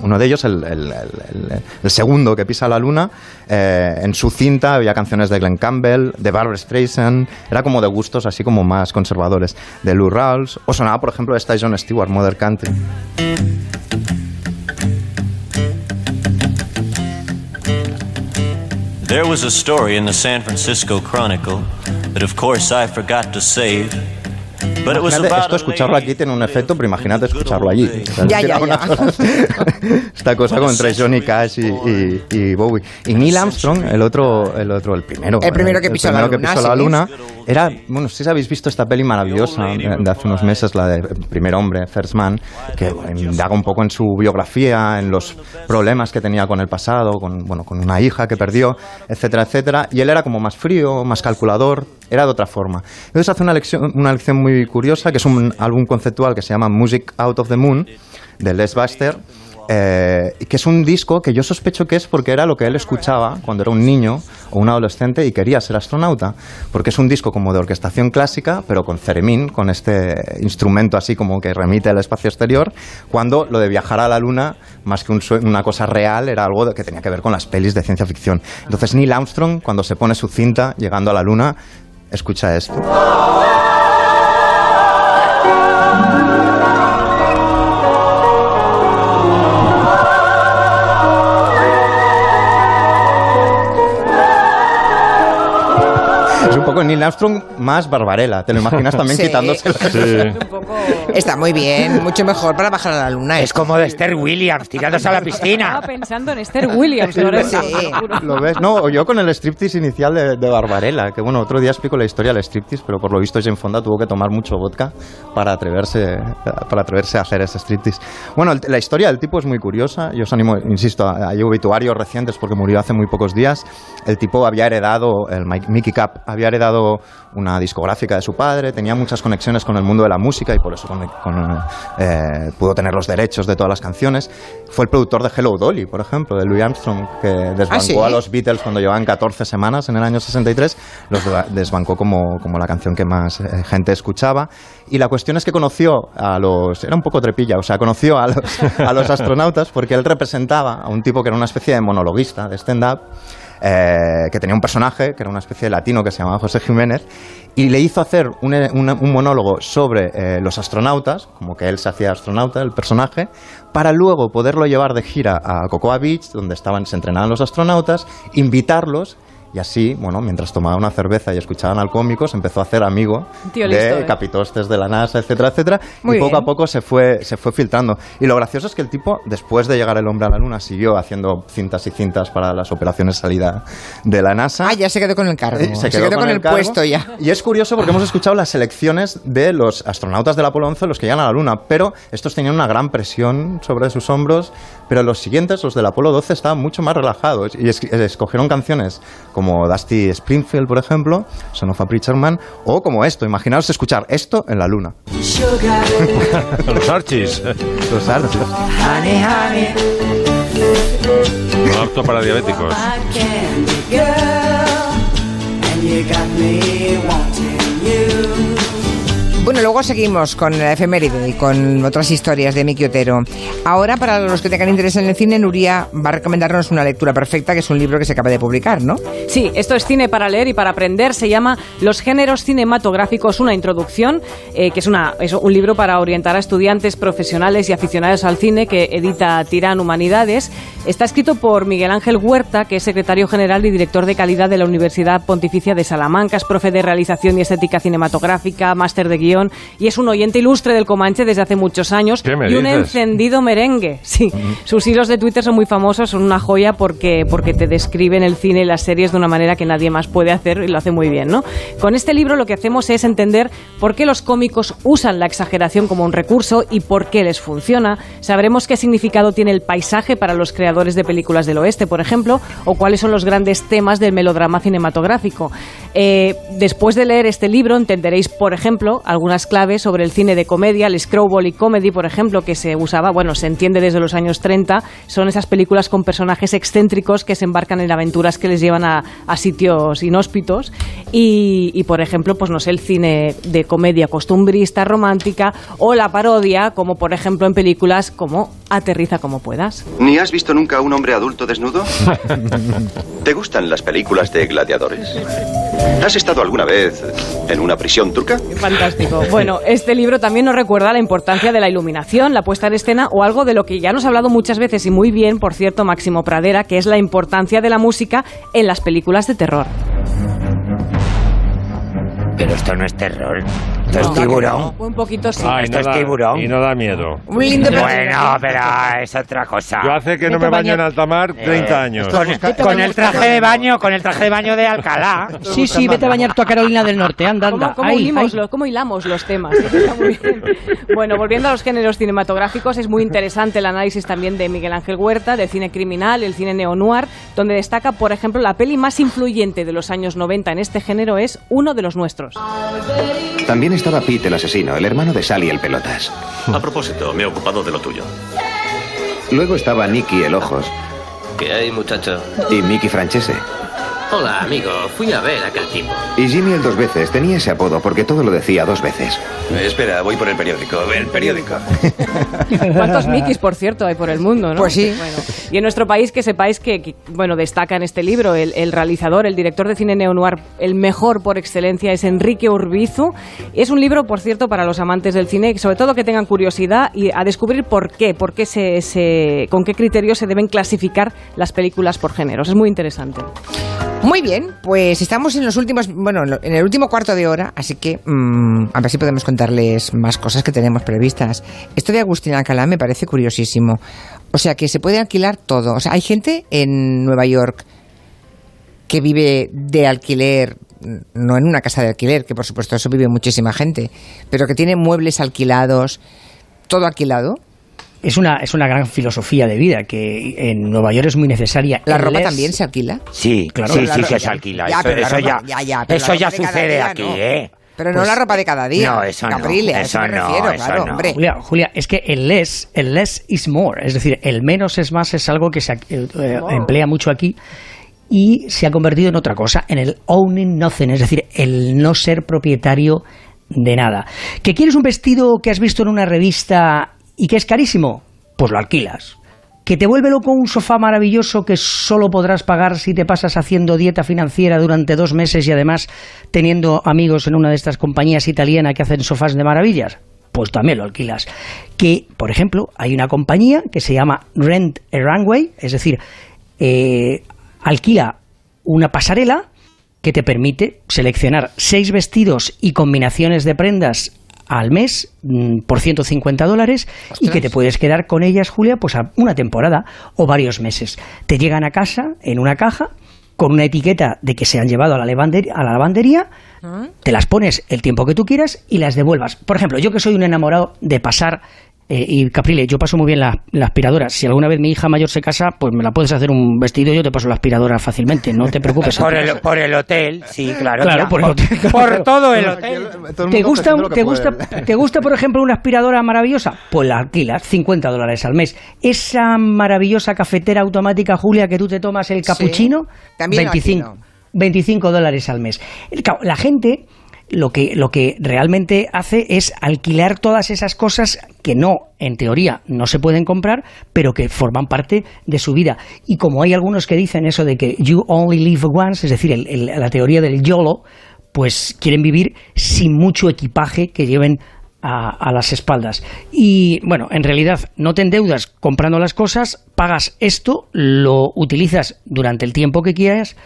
uno de ellos, el, el- el- el- el segundo que pisa la luna, eh, en su cinta había canciones de Glenn Campbell, de Barbara Streisand, era como de gustos así como más conservadores, de Lou Rawls, o sonaba, por ejemplo, esta John Stewart, Mother Country. There was a story in the San Francisco Chronicle that, of course, I forgot to save. But it was about esto escucharlo aquí tiene un efecto, pero imagínate escucharlo allí. O sea, Ya, ya, una ya. cosa- Esta cosa con entre Johnny Cash y, y- y Bowie. Y Neil Armstrong, el otro, el otro, el primero. El primero que pisó la primero que luna, pisó la luna, era, bueno, si habéis visto esta peli maravillosa de, hace unos meses, la de Primer Hombre, First Man, que indaga un poco en su biografía, en los problemas que tenía con el pasado, con, bueno, con una hija que perdió, etcétera, etcétera. Y él era como más frío, más calculador, era de otra forma. Entonces hace una lección, una lección muy curiosa, que es un álbum conceptual que se llama Music Out of the Moon, de Les Buster, eh, que es un disco que yo sospecho que es porque era lo que él escuchaba cuando era un niño o un adolescente y quería ser astronauta, porque es un disco como de orquestación clásica, pero con ceremín, con este instrumento así como que remite al espacio exterior, cuando lo de viajar a la luna, más que una cosa real, era algo que tenía que ver con las pelis de ciencia ficción. Entonces Neil Armstrong, cuando se pone su cinta llegando a la luna, escucha esto. Poco Neil Armstrong más Barbarella. Te lo imaginas también Sí. quitándose la- Está muy bien, mucho mejor para bajar a la luna. Es como de Esther Williams tirándose a la piscina. Estaba pensando en Esther Williams, Lorenzo. ¿Lo ves? No, o yo con el striptease inicial de, de Barbarella, que bueno, otro día explico la historia del striptease, pero por lo visto Jane Fonda tuvo que tomar mucho vodka para atreverse, para atreverse a hacer ese striptease. Bueno, el- la historia del tipo es muy curiosa, yo os animo, insisto, hay obituarios recientes porque murió hace muy pocos días. El tipo había heredado, el Mickey Cap había heredado una discográfica de su padre, tenía muchas conexiones con el mundo de la música y por eso con- con, eh, pudo tener los derechos de todas las canciones. Fue el productor de Hello Dolly, por ejemplo, de Louis Armstrong, que desbancó ¿sí? a los Beatles cuando llevaban 14 semanas en el año 63, los desbancó como, como la canción que más eh, gente escuchaba. Y la cuestión es que conoció a los... Era un poco trepilla, o sea, conoció a los, a los astronautas porque él representaba a un tipo que era una especie de monologuista, de stand-up, eh, que tenía un personaje, que era una especie de latino que se llamaba José Jiménez, y le hizo hacer un, un- monólogo sobre eh, los astronautas, como que él se hacía astronauta, el personaje, para luego poderlo llevar de gira a Cocoa Beach, donde estaban, se entrenaban los astronautas, invitarlos. Y así, bueno, mientras tomaban una cerveza y escuchaban al cómico, se empezó a hacer amigo Tío de listo, ¿eh? capitostes de la NASA, etcétera, etcétera. Muy y poco bien. a poco se fue, se fue filtrando. Y lo gracioso es que el tipo, después de llegar el hombre a la Luna, siguió haciendo cintas y cintas para las operaciones de salida de la NASA. Ah, ya se quedó con el cargo. Eh, Se quedó, con, el, cargo. puesto ya. Y es curioso porque hemos escuchado las selecciones de los astronautas del Apolo 11, los que llegan a la Luna, pero estos tenían una gran presión sobre sus hombros, pero los siguientes, los del Apolo 12, estaban mucho más relajados y es- escogieron canciones como Dusty Springfield, por ejemplo, Son of a Preacher Man, o como esto, imaginaos escuchar esto en la Luna. Los Archies. Los honey, No apto para diabéticos. Bueno, luego seguimos con la efeméride y con otras historias de Miki Otero. Ahora, para los que tengan interés en el cine, Nuria va a recomendarnos una lectura perfecta, que es un libro que se acaba de publicar, ¿no? Sí, esto es cine para leer y para aprender. Se llama Los géneros cinematográficos, una introducción, eh, que es, una, es un libro para orientar a estudiantes, profesionales y aficionados al cine que edita Tirán Humanidades. Está escrito por Miguel Ángel Huerta, que es secretario general y director de calidad de la Universidad Pontificia de Salamanca, es profe de realización y estética cinematográfica, máster de guion y es un oyente ilustre del Comanche desde hace muchos años ¿Qué me y un dices? encendido merengue. Sí, sus hilos de Twitter son muy famosos, son una joya porque, porque te describen el cine y las series de una manera que nadie más puede hacer y lo hace muy bien, ¿no? Con este libro lo que hacemos es entender por qué los cómicos usan la exageración como un recurso y por qué les funciona. Sabremos qué significado tiene el paisaje para los creadores de películas del oeste, por ejemplo, o cuáles son los grandes temas del melodrama cinematográfico. Eh, después de leer este libro entenderéis, por ejemplo, algunas claves sobre el cine de comedia, el screwball y comedy, por ejemplo, que se usaba, bueno, se entiende desde los años 30, son esas películas con personajes excéntricos que se embarcan en aventuras que les llevan a, a sitios inhóspitos y, y, por ejemplo, pues no sé, el cine de comedia costumbrista, romántica o la parodia, como por ejemplo en películas como Aterriza como puedas. ¿Ni has visto nunca a un hombre adulto desnudo? ¿Te gustan las películas de gladiadores? ¿Has estado alguna vez en una prisión turca? Fantástico. Bueno, este libro también nos recuerda la importancia de la iluminación, la puesta en escena o algo de lo que ya nos ha hablado muchas veces y muy bien, por cierto, Máximo Pradera, que es la importancia de la música en las películas de terror. Pero esto no es terror. Esto es No, tiburón. Un poquito sí. Ay, Esto no es da- tiburón. Y no da miedo. Un lindo Bueno, pero es otra cosa. Yo hace que no me baño en alta mar 30 años. Con, con el traje de baño, con el traje de baño de Alcalá. Sí, sí, vete a bañar tú a Carolina del Norte, anda, anda. ¿Cómo, cómo Ahí, unimos ahí. los- cómo hilamos los temas? Eso está muy bien. Bueno, volviendo a los géneros cinematográficos, es muy interesante el análisis también de Miguel Ángel Huerta, del cine criminal, el cine neo-noir, donde destaca, por ejemplo, la peli más influyente de los años 90 en este género es Uno de los nuestros. También estaba Pete el asesino, el hermano de Sally el pelotas. A propósito, me he ocupado de lo tuyo. Luego estaba Nicky el ojos ¿Qué hay, muchacho? y Mickey Francese. Hola, amigo. Fui a ver a aquel tipo. Y Jimmy el dos veces tenía ese apodo porque todo lo decía dos veces. espera, voy por el periódico. El periódico. ¿Cuántos Mickeys, por cierto, hay por el mundo? ¿no? Pues sí. Bueno, y en nuestro país que sepáis que, que, bueno, destaca en este libro el, el realizador, el director de cine neo-noir, el mejor por excelencia es Enrique Urbizu. Es un libro, por cierto, para los amantes del cine, sobre todo que tengan curiosidad y a descubrir por qué, por qué se, se- con qué criterios se deben clasificar las películas por géneros. Es muy interesante. Muy bien, pues estamos en los últimos, bueno, en el último cuarto de hora, así que mm, a ver si podemos contarles más cosas que tenemos previstas. Esto de Agustín Alcalá me parece curiosísimo. O sea, que se puede alquilar todo. O sea, hay gente en Nueva York que vive de alquiler, no en una casa de alquiler, que por supuesto eso vive muchísima gente, pero que tiene muebles alquilados, todo alquilado. Es una, es una gran filosofía de vida que en Nueva York es muy necesaria. ¿La ropa Les- también se alquila? Sí, Claro, sí, sí que se alquila. Ya, eso ropa- ya, ya, ya, pero eso ya sucede día aquí, no. ¿eh? Pero no Pues- la ropa de cada día. No, eso no, a eso, eso me no, refiero, eso claro, no. hombre. Julia, Julia, es que el less, el less is more, es decir, el menos es más es algo que se eh, eh, emplea mucho aquí y se ha convertido en otra cosa, en el owning nothing, es decir, el no ser propietario de nada. ¿Que quieres un vestido que has visto en una revista y que es carísimo? Pues lo alquilas. ¿Que te vuelve loco un sofá maravilloso que solo podrás pagar si te pasas haciendo dieta financiera durante dos meses y además teniendo amigos en una de estas compañías italianas que hacen sofás de maravillas? Pues también lo alquilas. Que, por ejemplo, hay una compañía que se llama Rent a Runway, es decir, eh, alquila una pasarela que te permite seleccionar seis vestidos y combinaciones de prendas al mes mm, por 150 dólares y que te puedes quedar con ellas, Julia, pues a una temporada o varios meses. Te llegan a casa en una caja con una etiqueta de que se han llevado a la, lavandería, a la lavandería, te las pones el tiempo que tú quieras y las devuelvas. Por ejemplo, yo que soy un enamorado de pasar, eh, y Caprile, yo paso muy bien la, la aspiradora. Si alguna vez mi hija mayor se casa, pues me la puedes hacer un vestido y yo te paso la aspiradora fácilmente, no te preocupes. Por el, por el hotel, sí, claro. Claro, ya. por el hotel, Por claro. todo el hotel. ¿Te gusta, te, gusta, ¿Te gusta, por ejemplo, una aspiradora maravillosa? Pues la alquilas, 50 dólares al mes. Esa maravillosa cafetera automática, Julia, que tú te tomas el capuchino, también lo 25, 25 dólares al mes. La gente lo que, lo que realmente hace es alquilar todas esas cosas que no, en teoría, no se pueden comprar, pero que forman parte de su vida. Y como hay algunos que dicen eso de que you only live once, es decir, el- la teoría del YOLO, pues quieren vivir sin mucho equipaje que lleven a, a las espaldas. Y bueno, en realidad no te endeudas comprando las cosas, pagas esto, lo utilizas durante el tiempo que quieras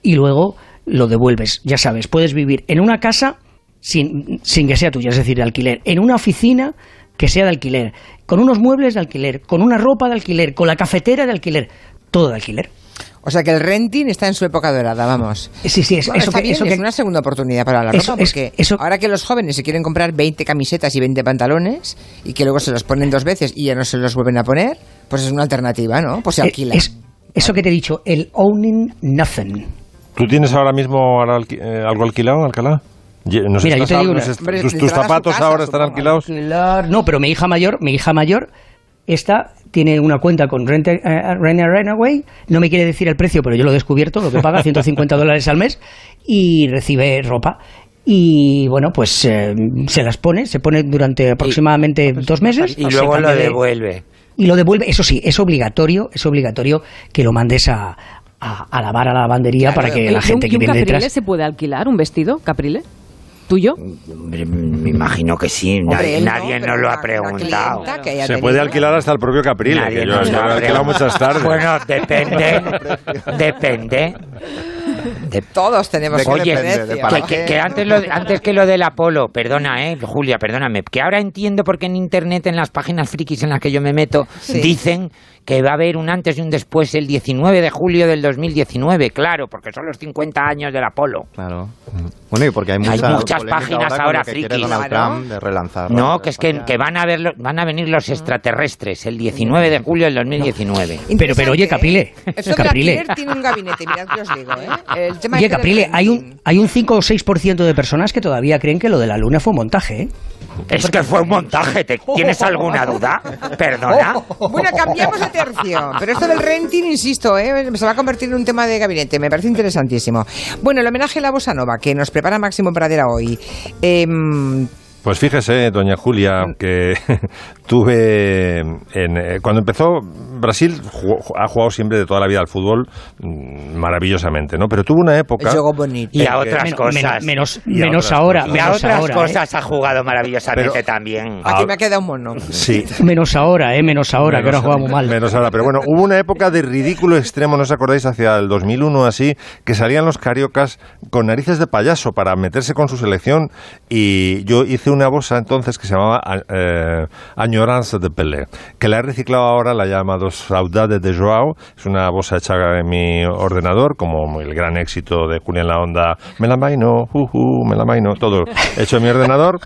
y luego lo devuelves. Ya sabes, puedes vivir en una casa sin, sin que sea tuya, es decir, de alquiler, en una oficina que sea de alquiler, con unos muebles de alquiler, con una ropa de alquiler, con la cafetera de alquiler, todo de alquiler. O sea que el renting está en su época dorada, vamos. Sí, sí, eso, Bueno, eso está que, bien, eso es que- una segunda oportunidad para la Eso- ropa, es- porque eso- ahora que los jóvenes se quieren comprar 20 camisetas y 20 pantalones y que luego se los ponen dos veces y ya no se los vuelven a poner, pues es una alternativa, ¿no? Pues se eh, alquila. es- eso que te he dicho, el owning nothing. ¿Tú tienes ahora mismo alqui- eh, algo alquilado, Alcalá? Ye- ¿nos Mira, yo te digo est- Hombre, tus, zapatos casa, ahora están alquilados? Alquilar- No, pero mi hija mayor, mi hija mayor, esta tiene una cuenta con Rent, eh, Rent a Runaway, no me quiere decir el precio, pero yo lo he descubierto, lo que paga, 150 dólares al mes, y recibe ropa. Y bueno, pues eh, se las pone, se pone durante aproximadamente dos meses. Y luego lo de- devuelve. Y lo devuelve, eso sí, es obligatorio, es obligatorio que lo mandes a, a, a lavar a la lavandería para que ¿Y la gente que un viene caprile detrás... se puede alquilar un vestido, Caprile? ¿Tuyo? Hombre, me imagino que sí. nadie él no, nos lo ha preguntado. Se tenido- puede alquilar hasta el propio Caprile, Nadie que yo, lo he ha alquilado muchas tardes. Bueno, depende. depende. De- Todos tenemos Oye, que precio. que, que- que antes, lo, antes que lo del Apolo, perdona, eh, Julia, perdóname, que ahora entiendo por qué en internet, en las páginas frikis en las que yo me meto, Sí. dicen que va a haber un antes y un después el 19 de julio del 2019, claro, porque son los 50 años del Apolo. Claro. Bueno, y porque hay, Hay mucha muchas polémica páginas ahora quiere frikis. Donald Claro. Trump de relanzar. No, que es que, que van a ver lo- van a venir los extraterrestres el 19 de julio del 2019. Pero, pero oye, Caprile, del Caprile, tiene un gabinete, mirad que os digo, ¿eh? El tema Oye, este Caprile, hay un, hay un 5 o 6% de personas que todavía creen que lo de la luna fue un montaje, ¿eh? Es que fue un montaje, ¿te- ¿tienes alguna duda? Perdona. Bueno, cambiamos de Pero esto del renting, insisto, ¿eh? se va a convertir en un tema de gabinete. Me parece interesantísimo. Bueno, el homenaje a la bossa nova que nos prepara Máximo Pradera hoy. Em, Pues fíjese, doña Julia, que tuve. En, eh, cuando empezó, Brasil jugó- ha jugado siempre de toda la vida al fútbol mm, maravillosamente, ¿no? Pero tuvo una época. Juego bonito. Y a que- otras cosas. men- menos Y a menos otras ahora. cosas. Y a menos otras ahora, ¿eh? cosas ha jugado maravillosamente Pero- también. Aquí me ha quedado un mono. Sí. Menos ahora, ¿eh? Menos ahora, que ahora Menos- jugamos mal. Menos ahora, pero bueno, hubo una época de ridículo extremo, ¿no os acordáis? Hacia el 2001 así, que salían los cariocas con narices de payaso para meterse con su selección y yo hice una bosa entonces que se llamaba eh, Añoranza de Pelé, que la he reciclado ahora, la he llamado Saudade de Joao, es una bosa hecha en mi ordenador, como el gran éxito de Julián La Onda, me la maino, uh, uh, me la maino, todo hecho en mi ordenador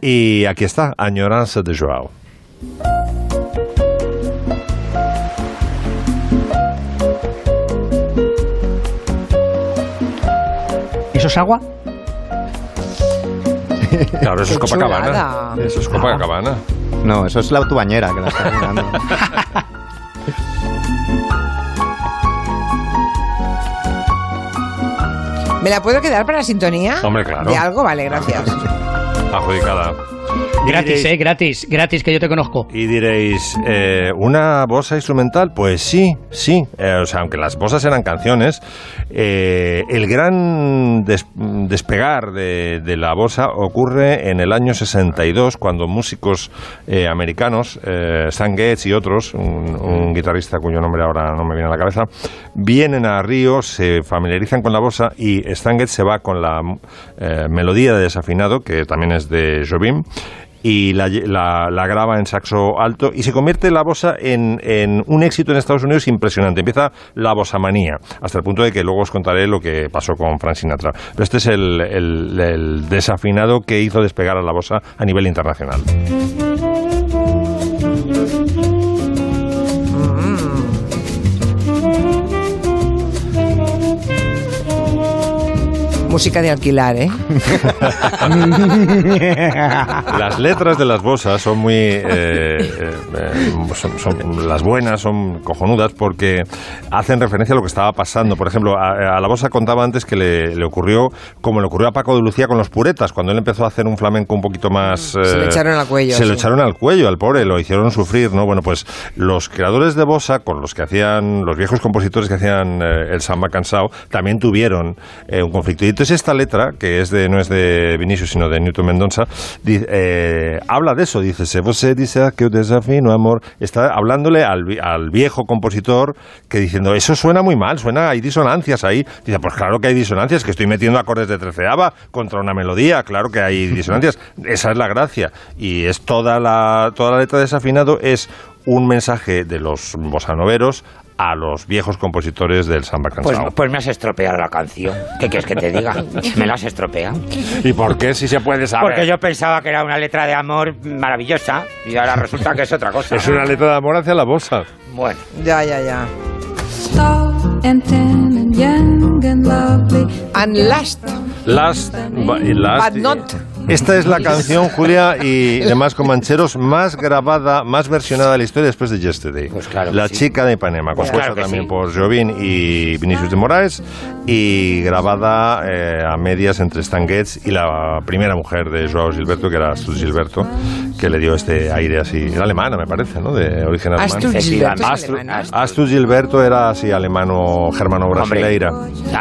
y aquí está, Añoranza de Joao. ¿Eso es agua? Claro, eso es Qué Copacabana. chulada. Eso es Copacabana. No, eso es la tubañera que la está mirando. ¿Me la puedo quedar para la sintonía? Hombre, claro. ¿De algo? Vale, gracias. Adjudicada. Gratis, diréis- ¿eh? Gratis, gratis, que yo te conozco. Y diréis, eh, ¿una bosa instrumental? Pues sí, sí. Eh, o sea, aunque las bosas eran canciones, eh, el gran des- despegar de, de la bosa ocurre en el año 62, cuando músicos americanos, Stan Getz y otros, un, un guitarrista cuyo nombre ahora no me viene a la cabeza, vienen a Río, se familiarizan con la bosa y Stan Getz se va con la melodía de desafinado, que también es de Jobim, y la, la- graba en saxo alto y se convierte la bosa en, en un éxito en Estados Unidos impresionante. Empieza la bosamanía, hasta el punto de que luego os contaré lo que pasó con Frank Sinatra. Pero este es el, el- el desafinado que hizo despegar a la bosa a nivel internacional. Música de alquilar, ¿eh? Las letras de las bosas son muy. eh, eh, son, son- las buenas son cojonudas porque hacen referencia a lo que estaba pasando. Por ejemplo, a, a la bosa contaba antes que le, le ocurrió como le ocurrió a Paco de Lucía con los puretas, cuando él empezó a hacer un flamenco un poquito más. Se le eh, echaron al cuello, Se lo sí. echaron al cuello al pobre, lo hicieron sufrir, ¿no? Bueno, pues los creadores de bosa, con los que hacían. los viejos compositores que hacían eh, el samba cansado, también tuvieron eh, un conflicto. Y esta letra, que es de, no es de Vinicius, sino de Newton Mendonça, di- eh, habla de eso, dice, se você dice que desafino amor, está hablándole al, vi- al viejo compositor que diciendo, eso suena muy mal, suena, hay disonancias ahí. Dice, pues claro que hay disonancias, que estoy metiendo acordes de treceava contra una melodía, claro que hay disonancias, esa es la gracia. Y es toda la, toda la letra de desafinado es un mensaje de los bosanoveros a los viejos compositores del samba Pues, cansado. pues me has estropeado la canción. ¿Qué quieres que te diga? Me la has estropeado. ¿Y por qué si se puede saber? Porque yo pensaba que era una letra de amor maravillosa y ahora resulta que es otra cosa. Es una letra de amor hacia la bosa. Bueno. Ya, ya, ya. and tan and young and lovely. And last. Last, y last- But not. Esta es la canción, Julia, y demás comancheros, más grabada, más versionada de la historia después de Yesterday. la chica de Ipanema, Pues compuesta claro que también sí. por Jobim y Vinicius de Moraes, y grabada eh, a medias entre Stan Getz y la primera mujer de Joao Gilberto, que era Astrid Gilberto, que le dio este aire así, era alemana, me parece, ¿no? De origen alemán. Astrid Gilberto era así alemano, germano brasileira.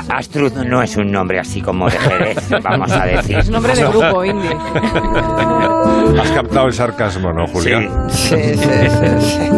Astrud no es un nombre así como de Jerez, vamos a decir. Es nombre de grupo Has captado el sarcasmo, ¿no, Julia? Sí, sí, sí, sí.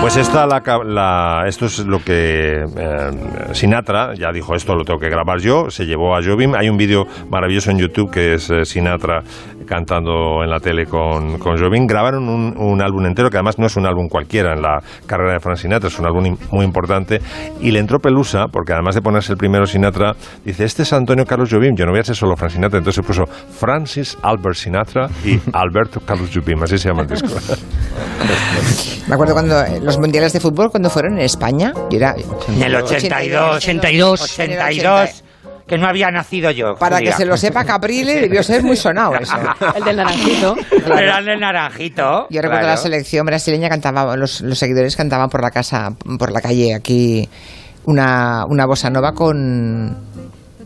Pues esta, la, la- esto es lo que eh, Sinatra ya dijo, esto lo tengo que grabar yo, se llevó a Jobim. Hay un vídeo maravilloso en YouTube que es eh, Sinatra cantando en la tele con, con Jobim. Grabaron un, un álbum entero, que además no es un álbum cualquiera en la carrera de Frank Sinatra, es un álbum muy importante. Y le entró pelusa, porque además de ponerse el primero Sinatra, dice, este es Antonio Carlos Jobim, yo no voy a ser solo Frank Sinatra. Entonces se puso Francis Albert Sinatra y Alberto Carlos Jobim, así se llama el disco. Me acuerdo cuando eh, los mundiales de fútbol, cuando fueron en España, yo era... En el 82. 82. 82. Que no había nacido yo. Para que se lo sepa Caprile, debió ser muy sonado eso. El del naranjito. Era el de naranjito. Yo recuerdo claro. la selección brasileña cantaba, los, los seguidores cantaban por la casa, por la calle aquí una, una bossa nova con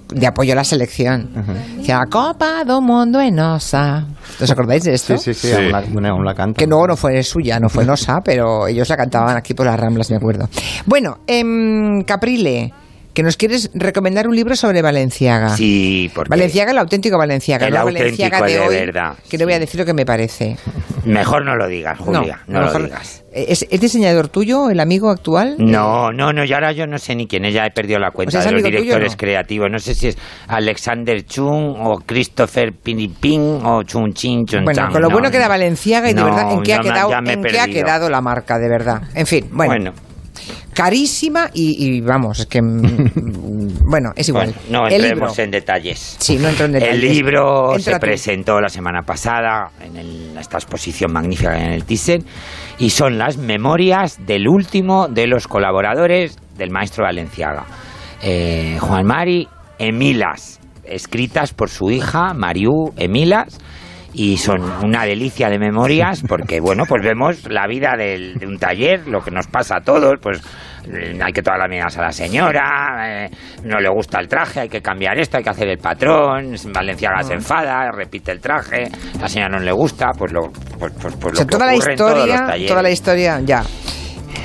de apoyo a la selección. Decía, Copa do Mundo en Osa. ¿Os acordáis de esto? Sí, sí, sí, aún la, bueno, aún la canto. Que luego no fue suya, no fue Nosa, pero ellos la cantaban aquí por las Ramblas, me acuerdo. Bueno, em, Caprile, que nos quieres recomendar un libro sobre Valenciaga. Sí, porque Valenciaga, el auténtico Valenciaga, El no auténtico Valenciaga de, de hoy, verdad, que no voy a decir lo que me parece. mejor no lo digas, Julia, no, lo digas. ¿Es, es diseñador tuyo, el amigo actual? No, no, no, y ahora yo no sé ni quién es, ya he perdido la cuenta O sea, ¿es de los tuyo directores no? creativos. No sé si es Alexander Chung o Christopher Pinipin o Chung Chin Chung Bueno, con lo no, bueno que era Valenciaga y de verdad, ¿en qué, ha quedado, en qué ha la marca, de verdad? En fin, bueno. Bueno. Carísima y, y vamos, es que. mm, bueno, es igual. Bueno, no libro. entremos en detalles. Sí, no entro en detalles. El libro Entra se presentó la semana pasada en el- esta exposición magnífica en el Thyssen y son las memorias del último de los colaboradores del maestro Valenciaga, eh, Juan Mari Emilas, escritas por su hija Mariú Emilas. Y son una delicia de memorias porque, bueno, pues vemos la vida del- de un taller, lo que nos pasa a todos, pues eh, hay que todas las medidas a la señora, eh, no le gusta el traje, hay que cambiar esto, hay que hacer el patrón, Valenciaga Ah. se enfada, repite el traje, la señora no le gusta, pues lo, pues, pues, pues O sea, lo que toda la ocurre en todos los historia, talleres. toda la historia, ya.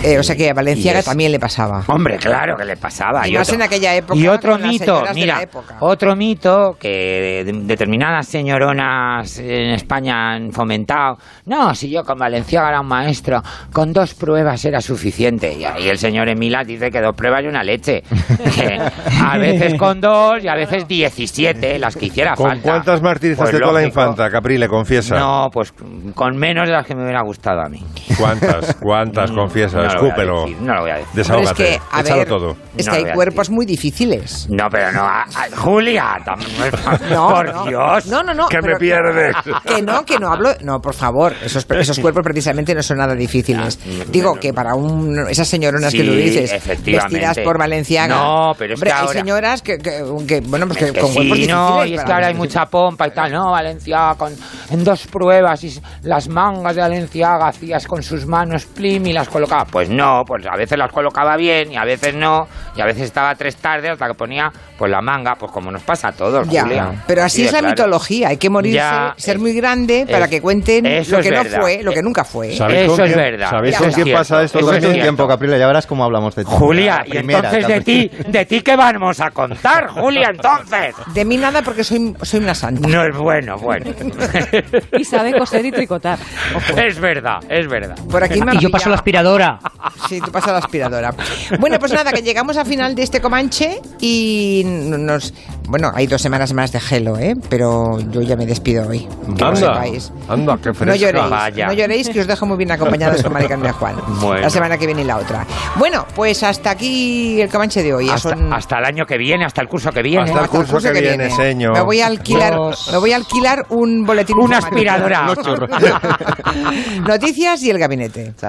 Eh, o sea que a Valenciaga también le pasaba. Hombre, claro que le pasaba. Y más en aquella época, Y otro mito, mira, otro mito que de- determinadas señoronas en España han fomentado. No, si yo con Valenciaga era un maestro, con dos pruebas era suficiente. Y ahí el señor Emilas dice que dos pruebas y una leche. Que a veces con dos y a veces 17, las que hiciera ¿Con falta. cuántas martirizaste Pues tú a la infanta, Caprile? Confiesa. No, pues con menos de las que me hubiera gustado a mí. ¿Cuántas? ¿Cuántas? Confiesa, no lo voy a escúpelo. no lo voy a decir. Desahógate, Pero es que, a échalo ver, todo. Es No que lo hay cuerpos muy difíciles. No, pero no, a- a- Julia, No, por no. Dios. No, no, no. Que me pierdes. Que no, que no hablo. No, por favor. Esos, esos cuerpos precisamente no son nada difíciles. Digo que para un, esas señoronas que tú dices, vestidas por Valenciaga. No, pero es Hombre, que hay ahora- señoras que, que, que, bueno, pues que, Es que con cuerpos sí, no, difíciles y es que ahora hay mucha pompa y tal, no, Valenciaga con, en dos pruebas y las mangas de Valenciaga hacías con sus manos plim y las colocaba. Pues no, pues a veces las colocaba bien y a veces no, y a veces estaba tres tardes hasta que ponía pues la manga, pues como nos pasa a todos, Ya, Julia. pero así es la claro. mitología. Hay que morirse, Ya, ser es- muy grande para es- que cuenten lo es que no verdad. fue, lo que nunca fue. ¿Sabéis Eso es verdad. ¿Sabéis con es quién pasa esto es también? un cierto. tiempo, Caprile, ya verás cómo hablamos de ti. Julia, y entonces de ti, de ti qué vamos a contar, Julia, entonces. De mí nada porque soy, soy una santa. No es bueno, bueno. Y sabe coser y tricotar. Es verdad, es verdad. Por aquí me Y yo paso la aspiradora. Sí, tú pasas la aspiradora. Bueno, pues nada, que llegamos al final de este Comanche y nos... Bueno, hay dos semanas más de gelo, ¿eh? Pero yo ya me despido hoy. Que Anda, sepáis. anda, qué fresca. No lloréis, Vaya. no lloréis, que os dejo muy bien acompañados con Maricarmen y Juan. Bueno. La semana que viene y la otra. Bueno, pues hasta aquí el Comanche de hoy. Ya Hasta, son- hasta el año que viene, hasta el curso que viene. Hasta el curso que viene, señor. Me voy a alquilar, me voy a alquilar un boletín Una aspiradora. Noticias y el gabinete.